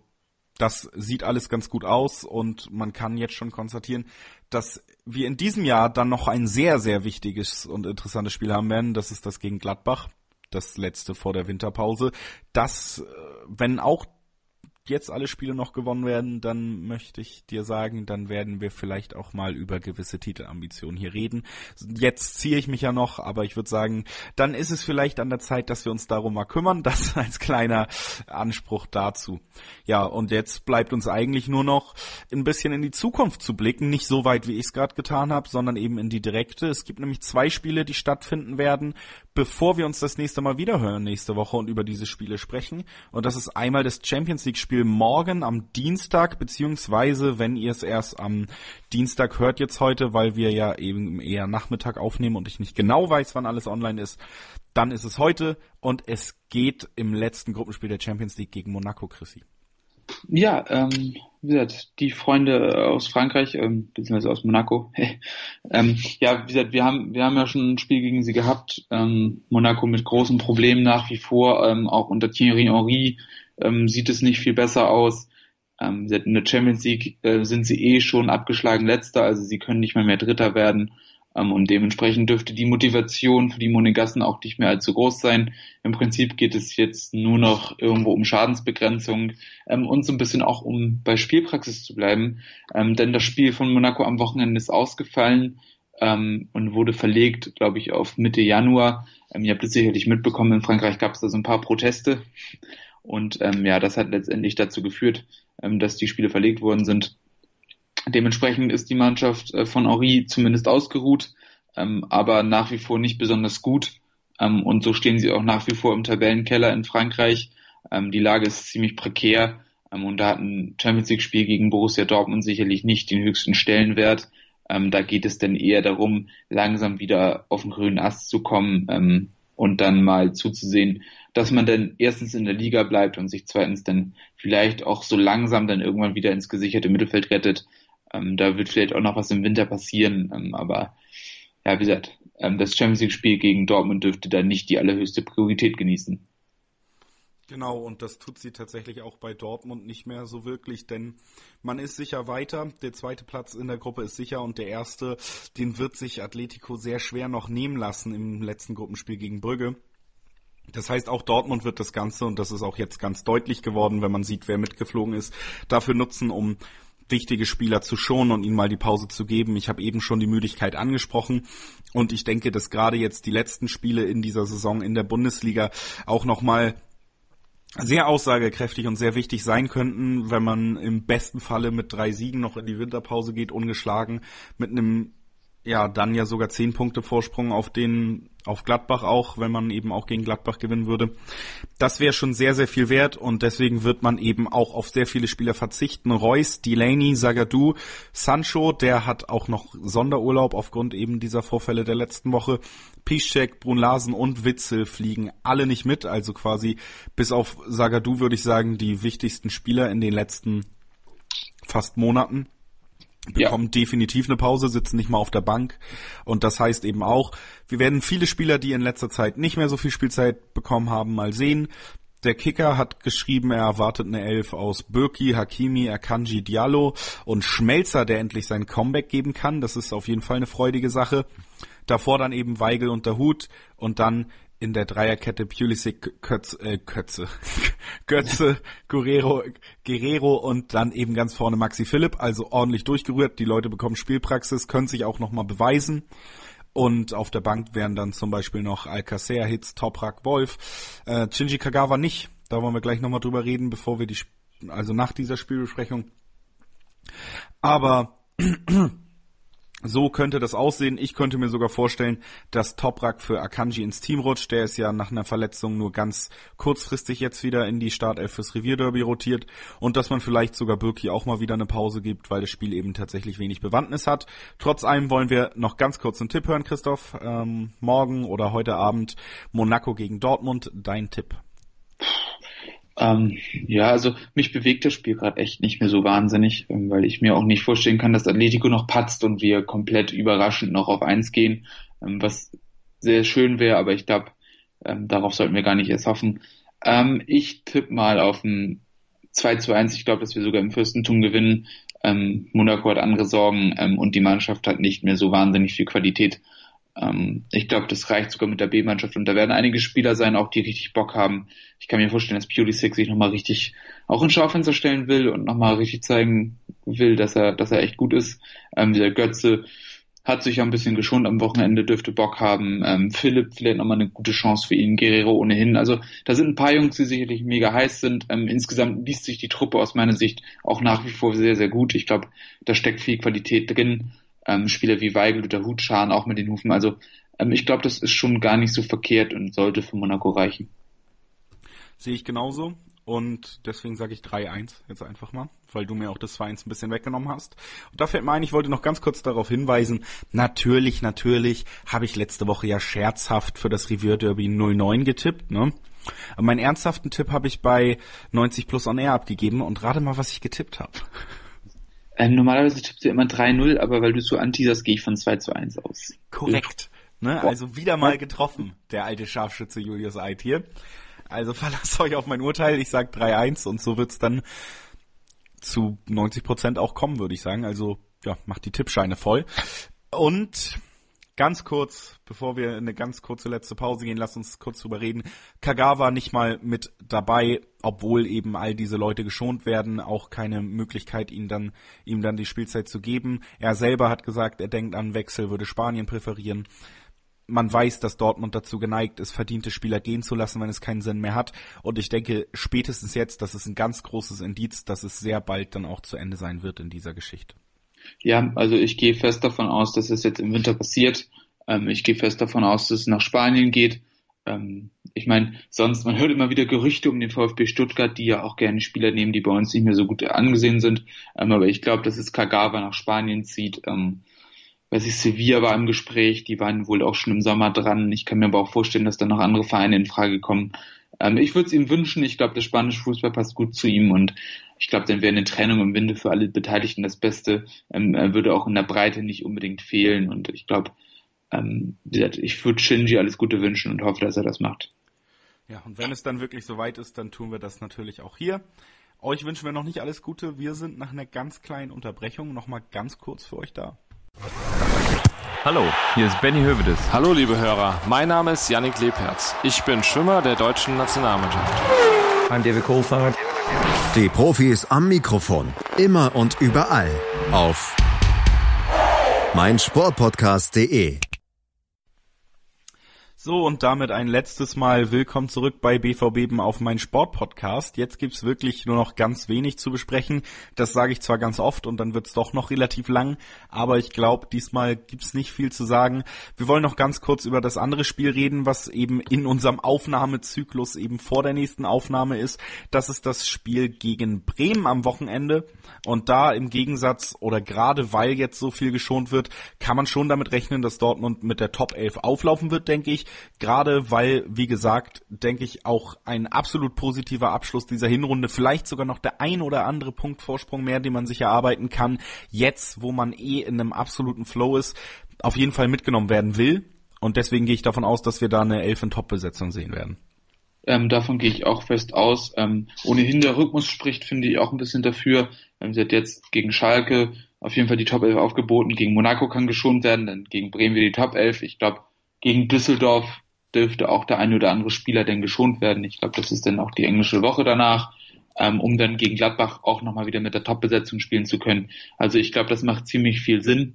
das sieht alles ganz gut aus und man kann jetzt schon konstatieren, dass wir in diesem Jahr dann noch ein sehr, sehr wichtiges und interessantes Spiel haben werden. Das ist das gegen Gladbach, das letzte vor der Winterpause. Das, äh, wenn auch jetzt alle Spiele noch gewonnen werden, dann möchte ich dir sagen, dann werden wir vielleicht auch mal über gewisse Titelambitionen hier reden. Jetzt ziehe ich mich ja noch, aber ich würde sagen, dann ist es vielleicht an der Zeit, dass wir uns darum mal kümmern. Das als kleiner Anspruch dazu. Ja, und jetzt bleibt uns eigentlich nur noch ein bisschen in die Zukunft zu blicken. Nicht so weit, wie ich es gerade getan habe, sondern eben in die direkte. Es gibt nämlich zwei Spiele, die stattfinden werden, bevor wir uns das nächste Mal wiederhören nächste Woche und über diese Spiele sprechen. Und das ist einmal das Champions League Spiel morgen am Dienstag, beziehungsweise wenn ihr es erst am Dienstag hört jetzt heute, weil wir ja eben eher Nachmittag aufnehmen und ich nicht genau weiß, wann alles online ist, dann ist es heute und es geht im letzten Gruppenspiel der Champions League gegen Monaco, Chrissy. Ja, ähm, wie gesagt, die Freunde aus Frankreich, ähm, beziehungsweise aus Monaco. ähm, ja, wie gesagt, wir haben, wir haben ja schon ein Spiel gegen sie gehabt. Ähm, Monaco mit großen Problemen nach wie vor. Ähm, auch unter Thierry Henry ähm, sieht es nicht viel besser aus. Ähm, in der Champions League äh, sind sie eh schon abgeschlagen letzter, also sie können nicht mal mehr Dritter werden. Ähm, und dementsprechend dürfte die Motivation für die Monegassen auch nicht mehr allzu groß sein. Im Prinzip geht es jetzt nur noch irgendwo um Schadensbegrenzung ähm, und so ein bisschen auch um bei Spielpraxis zu bleiben. Ähm, denn das Spiel von Monaco am Wochenende ist ausgefallen und wurde verlegt, glaube ich, auf Mitte Januar. Ihr habt es sicherlich mitbekommen, in Frankreich gab es da so ein paar Proteste. Und ja, das hat letztendlich dazu geführt, dass die Spiele verlegt worden sind. Dementsprechend ist die Mannschaft äh, von Henri zumindest ausgeruht, ähm, aber nach wie vor nicht besonders gut. Ähm, und so stehen sie auch nach wie vor im Tabellenkeller in Frankreich. Ähm, die Lage ist ziemlich prekär ähm, und da hat ein Champions League Spiel gegen Borussia Dortmund sicherlich nicht den höchsten Stellenwert. Ähm, da geht es dann eher darum, langsam wieder auf den grünen Ast zu kommen ähm, und dann mal zuzusehen, dass man dann erstens in der Liga bleibt und sich zweitens dann vielleicht auch so langsam dann irgendwann wieder ins gesicherte Mittelfeld rettet. Ähm, da wird vielleicht auch noch was im Winter passieren, ähm, aber ja, wie gesagt, ähm, das Champions League Spiel gegen Dortmund dürfte da nicht die allerhöchste Priorität genießen. Genau, und das tut sie tatsächlich auch bei Dortmund nicht mehr so wirklich, denn man ist sicher weiter. Der zweite Platz in der Gruppe ist sicher und der erste, den wird sich Atletico sehr schwer noch nehmen lassen im letzten Gruppenspiel gegen Brügge. Das heißt, auch Dortmund wird das Ganze, und das ist auch jetzt ganz deutlich geworden, wenn man sieht, wer mitgeflogen ist, dafür nutzen, um wichtige Spieler zu schonen und ihnen mal die Pause zu geben. Ich habe eben schon die Müdigkeit angesprochen und ich denke, dass gerade jetzt die letzten Spiele in dieser Saison in der Bundesliga auch nochmal sehr aussagekräftig und sehr wichtig sein könnten, wenn man im besten Falle mit drei Siegen noch in die Winterpause geht, ungeschlagen, mit einem ja, dann ja sogar zehn Punkte Vorsprung auf den, auf Gladbach auch, wenn man eben auch gegen Gladbach gewinnen würde. Das wäre schon sehr, sehr viel wert und deswegen wird man eben auch auf sehr viele Spieler verzichten. Reus, Delaney, Zagadou, Sancho, der hat auch noch Sonderurlaub aufgrund eben dieser Vorfälle der letzten Woche. Piszczek, Brun Larsen und Witzel fliegen alle nicht mit, also quasi bis auf Zagadou würde ich sagen, die wichtigsten Spieler in den letzten fast Monaten bekommen ja. definitiv eine Pause, sitzen nicht mal auf der Bank. Und das heißt eben auch, wir werden viele Spieler, die in letzter Zeit nicht mehr so viel Spielzeit bekommen haben, mal sehen. Der Kicker hat geschrieben, er erwartet eine Elf aus Birki, Hakimi, Akanji, Diallo und Schmelzer, der endlich sein Comeback geben kann. Das ist auf jeden Fall eine freudige Sache. Davor dann eben Weigel und der Hut und dann in der Dreierkette Pulisic, Kötze, äh, Kötze, Götze, Guerrero, Guerrero und dann eben ganz vorne Maxi Philipp, also ordentlich durchgerührt. Die Leute bekommen Spielpraxis, können sich auch nochmal beweisen. Und auf der Bank wären dann zum Beispiel noch Alcacer, Hitz, Toprak, Wolf, äh, Shinji Kagawa nicht. Da wollen wir gleich nochmal drüber reden, bevor wir die, also nach dieser Spielbesprechung. Aber so könnte das aussehen. Ich könnte mir sogar vorstellen, dass Toprak für Akanji ins Team rutscht. Der ist ja nach einer Verletzung nur ganz kurzfristig jetzt wieder in die Startelf fürs Revierderby rotiert und dass man vielleicht sogar Birki auch mal wieder eine Pause gibt, weil das Spiel eben tatsächlich wenig Bewandtnis hat. Trotz allem wollen wir noch ganz kurz einen Tipp hören, Christoph. Ähm, morgen oder heute Abend Monaco gegen Dortmund. Dein Tipp. Ähm, ja, also mich bewegt das Spiel gerade echt nicht mehr so wahnsinnig, ähm, weil ich mir auch nicht vorstellen kann, dass Atletico noch patzt und wir komplett überraschend noch auf eins gehen, ähm, was sehr schön wäre, aber ich glaube, ähm, darauf sollten wir gar nicht erst hoffen. Ähm, ich tippe mal auf ein 2 zu 1. Ich glaube, dass wir sogar im Fürstentum gewinnen. Ähm, Monaco hat andere Sorgen und die Mannschaft hat nicht mehr so wahnsinnig viel Qualität. Ähm, ich glaube, das reicht sogar mit der B-Mannschaft und da werden einige Spieler sein, auch die richtig Bock haben. Ich kann mir vorstellen, dass Pulisic sich nochmal richtig auch ins Schaufenster stellen will und nochmal richtig zeigen will, dass er, dass er echt gut ist. Ähm, dieser Götze hat sich ja ein bisschen geschont am Wochenende, dürfte Bock haben. Ähm, Philipp vielleicht nochmal eine gute Chance für ihn, Guerrero ohnehin. Also da sind ein paar Jungs, die sicherlich mega heiß sind. Ähm, insgesamt liest sich die Truppe aus meiner Sicht auch nach wie vor sehr, sehr gut. Ich glaube, da steckt viel Qualität drin ähm, Spieler wie Weigel oder Hutschan auch mit den Hufen. Also ähm, ich glaube, das ist schon gar nicht so verkehrt und sollte für Monaco reichen. Sehe ich genauso. Und deswegen sage ich 3-1 jetzt einfach mal, weil du mir auch das 2-1 ein bisschen weggenommen hast. Und da fällt mir ein, ich wollte noch ganz kurz darauf hinweisen, natürlich, natürlich habe ich letzte Woche ja scherzhaft für das Review Derby 09 getippt, ne? Aber meinen ernsthaften Tipp habe ich bei 90 plus on air abgegeben und rate mal, was ich getippt habe. Ähm, normalerweise tippst du immer 3-0, aber weil du so anteaserst, gehe ich von 2 zu 1 aus. Korrekt. Ne? Also wieder mal getroffen, der alte Scharfschütze Julius Eid hier. Also verlasst euch auf mein Urteil, ich sag 3-1 und so wird's dann zu 90 Prozent auch kommen, würde ich sagen. Also ja, macht die Tippscheine voll. Und Ganz kurz, bevor wir in eine ganz kurze letzte Pause gehen, lass uns kurz drüber reden. Kagawa nicht mal mit dabei, obwohl eben all diese Leute geschont werden, auch keine Möglichkeit, ihn dann, ihm dann die Spielzeit zu geben. Er selber hat gesagt, er denkt an Wechsel, würde Spanien präferieren man weiß, dass Dortmund dazu geneigt ist, verdiente Spieler gehen zu lassen, wenn es keinen Sinn mehr hat. Und ich denke, spätestens jetzt, das ist ein ganz großes Indiz, dass es sehr bald dann auch zu Ende sein wird in dieser Geschichte. Ja, also ich gehe fest davon aus, dass es jetzt im Winter passiert. Ähm, ich gehe fest davon aus, dass es nach Spanien geht. Ähm, ich meine, sonst, man hört immer wieder Gerüchte um den VfB Stuttgart, die ja auch gerne Spieler nehmen, die bei uns nicht mehr so gut angesehen sind. Ähm, aber ich glaube, dass es Kagawa nach Spanien zieht. Ähm, weiß ich, Sevilla war im Gespräch, die waren wohl auch schon im Sommer dran. Ich kann mir aber auch vorstellen, dass da noch andere Vereine in Frage kommen. Ähm, ich würde es ihm wünschen. Ich glaube, der spanische Fußball passt gut zu ihm und ich glaube, dann wäre eine Trennung im Winde für alle Beteiligten das Beste. Ähm, er würde auch in der Breite nicht unbedingt fehlen und ich glaube, ähm, ich würde Shinji alles Gute wünschen und hoffe, dass er das macht. Ja, und wenn es dann wirklich soweit ist, dann tun wir das natürlich auch hier. Euch wünschen wir noch nicht alles Gute. Wir sind nach einer ganz kleinen Unterbrechung nochmal ganz kurz für euch da. Hallo, hier ist Benny Hövedes. Hallo liebe Hörer, mein Name ist Yannick Lebherz. Ich bin Schwimmer der deutschen Nationalmannschaft. I'm David Kohlfahrt. Die Profis am Mikrofon, immer und überall auf meinsportpodcast.de. So, und damit ein letztes Mal willkommen zurück bei BVB auf mein Sportpodcast. Jetzt gibt's wirklich nur noch ganz wenig zu besprechen. Das sage ich zwar ganz oft und dann wird's doch noch relativ lang, aber ich glaube, diesmal gibt's nicht viel zu sagen. Wir wollen noch ganz kurz über das andere Spiel reden, was eben in unserem Aufnahmezyklus eben vor der nächsten Aufnahme ist. Das ist das Spiel gegen Bremen am Wochenende. Und da im Gegensatz oder gerade weil jetzt so viel geschont wird, kann man schon damit rechnen, dass Dortmund mit der Top 11 auflaufen wird, denke ich. Gerade weil, wie gesagt, denke ich, auch ein absolut positiver Abschluss dieser Hinrunde, vielleicht sogar noch der ein oder andere Punkt Vorsprung mehr, den man sich erarbeiten kann, jetzt, wo man eh in einem absoluten Flow ist, auf jeden Fall mitgenommen werden will. Und deswegen gehe ich davon aus, dass wir da eine Elfen-Top-Besetzung sehen werden. Ähm, davon gehe ich auch fest aus. Ähm, ohnehin der Rhythmus spricht, finde ich, auch ein bisschen dafür. Ähm, sie hat jetzt gegen Schalke auf jeden Fall die Top 11 aufgeboten. Gegen Monaco kann geschont werden, dann gegen Bremen wieder die Top 11. Ich glaube, gegen Düsseldorf dürfte auch der eine oder andere Spieler denn geschont werden. Ich glaube, das ist dann auch die englische Woche danach, ähm, um dann gegen Gladbach auch nochmal wieder mit der Top-Besetzung spielen zu können. Also ich glaube, das macht ziemlich viel Sinn,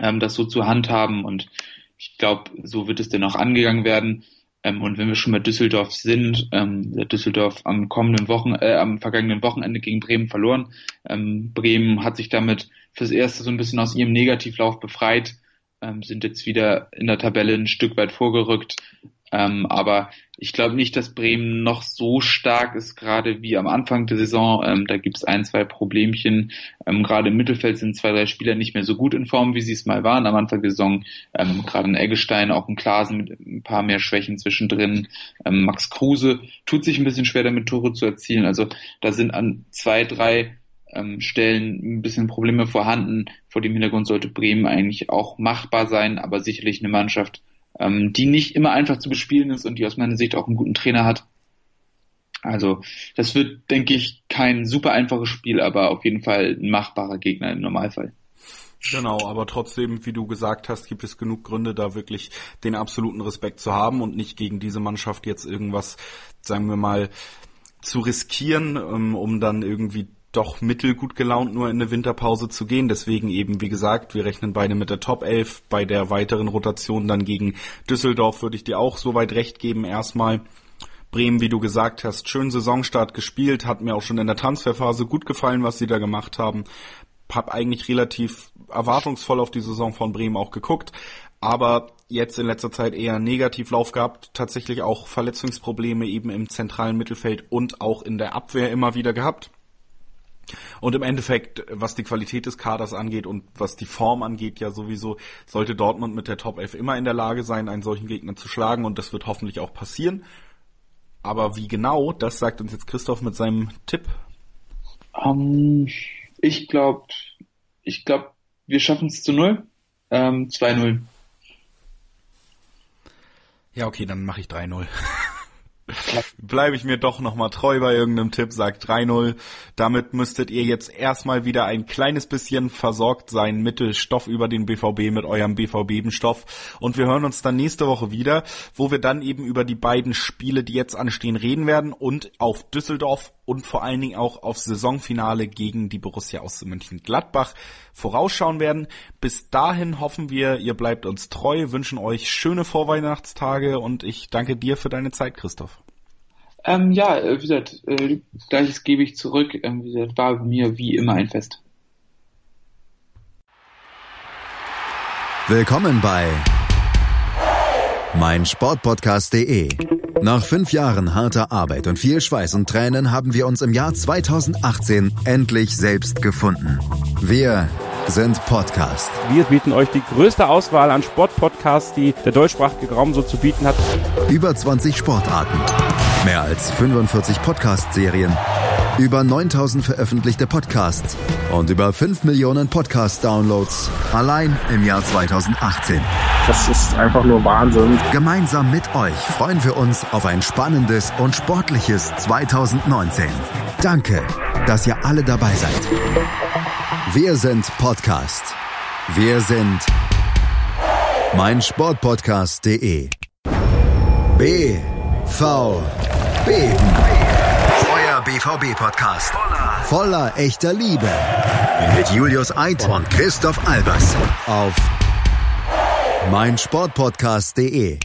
ähm, das so zu handhaben und ich glaube, so wird es dann auch angegangen werden. Ähm, und wenn wir schon bei Düsseldorf sind, ähm, Düsseldorf am kommenden Wochen, äh, am vergangenen Wochenende gegen Bremen verloren. Ähm, Bremen hat sich damit fürs Erste so ein bisschen aus ihrem Negativlauf befreit ähm, sind jetzt wieder in der Tabelle ein Stück weit vorgerückt. Ähm, aber ich glaube nicht, dass Bremen noch so stark ist, gerade wie am Anfang der Saison. Ähm, da gibt es ein, zwei Problemchen. Ähm, gerade im Mittelfeld sind zwei, drei Spieler nicht mehr so gut in Form, wie sie es mal waren am Anfang der Saison. Ähm, gerade ein Eggestein, auch ein Klasen mit ein paar mehr Schwächen zwischendrin. Ähm, Max Kruse tut sich ein bisschen schwer damit, Tore zu erzielen. Also da sind an zwei, drei ähm, Stellen ein bisschen Probleme vorhanden. Vor dem Hintergrund sollte Bremen eigentlich auch machbar sein, aber sicherlich eine Mannschaft, ähm, die nicht immer einfach zu bespielen ist und die aus meiner Sicht auch einen guten Trainer hat. Also das wird, denke ich, kein super einfaches Spiel, aber auf jeden Fall ein machbarer Gegner im Normalfall. Genau, aber trotzdem, wie du gesagt hast, gibt es genug Gründe, da wirklich den absoluten Respekt zu haben und nicht gegen diese Mannschaft jetzt irgendwas, sagen wir mal, zu riskieren, ähm, um dann irgendwie doch mittelgut gelaunt nur in eine Winterpause zu gehen. Deswegen eben, wie gesagt, wir rechnen beide mit der Top 11. Bei der weiteren Rotation dann gegen Düsseldorf würde ich dir auch soweit recht geben erstmal. Bremen, wie du gesagt hast, schönen Saisonstart gespielt, hat mir auch schon in der Transferphase gut gefallen, was sie da gemacht haben. Hab eigentlich relativ erwartungsvoll auf die Saison von Bremen auch geguckt, aber jetzt in letzter Zeit eher Negativlauf gehabt, tatsächlich auch Verletzungsprobleme eben im zentralen Mittelfeld und auch in der Abwehr immer wieder gehabt. Und im Endeffekt, was die Qualität des Kaders angeht und was die Form angeht, ja sowieso, sollte Dortmund mit der Top 11 immer in der Lage sein, einen solchen Gegner zu schlagen und das wird hoffentlich auch passieren. Aber wie genau, das sagt uns jetzt Christoph mit seinem Tipp. Um, ähm, ich glaube, ich glaube, wir schaffen es zu null. Ähm, 2-0. Ja, okay, dann mache ich 3-0. bleibe ich mir doch nochmal treu bei irgendeinem Tipp, sagt 3-0. Damit müsstet ihr jetzt erstmal wieder ein kleines bisschen versorgt sein mit Stoff über den BVB, mit eurem BVB-Stoff. Und wir hören uns dann nächste Woche wieder, wo wir dann eben über die beiden Spiele, die jetzt anstehen, reden werden und auf Düsseldorf und vor allen Dingen auch aufs Saisonfinale gegen die Borussia aus Mönchengladbach vorausschauen werden. Bis dahin hoffen wir, ihr bleibt uns treu, wünschen euch schöne Vorweihnachtstage und ich danke dir für deine Zeit, Christoph. Ähm, ja, äh, wie gesagt, äh, gleiches gebe ich zurück. Ähm, wie gesagt, war mir wie immer ein Fest. Willkommen bei meinsportpodcast.de. Nach fünf Jahren harter Arbeit und viel Schweiß und Tränen haben wir uns im Jahr 2018 endlich selbst gefunden. Wir sind Podcast. Wir bieten euch die größte Auswahl an Sportpodcasts, die der deutschsprachige Raum so zu bieten hat. Über 20 Sportarten, mehr als 45 Podcast-Serien, über 9000 veröffentlichte Podcasts und über 5 Millionen Podcast-Downloads allein im Jahr 2018. Das ist einfach nur Wahnsinn. Gemeinsam mit euch freuen wir uns auf ein spannendes und sportliches 2019. Danke, dass ihr alle dabei seid. Wir sind Podcast. Wir sind mein Sportpodcast.de. B V B Euer BVB Podcast. Voller echter Liebe. Mit Julius Eid und Christoph Albers auf mein Sportpodcast.de.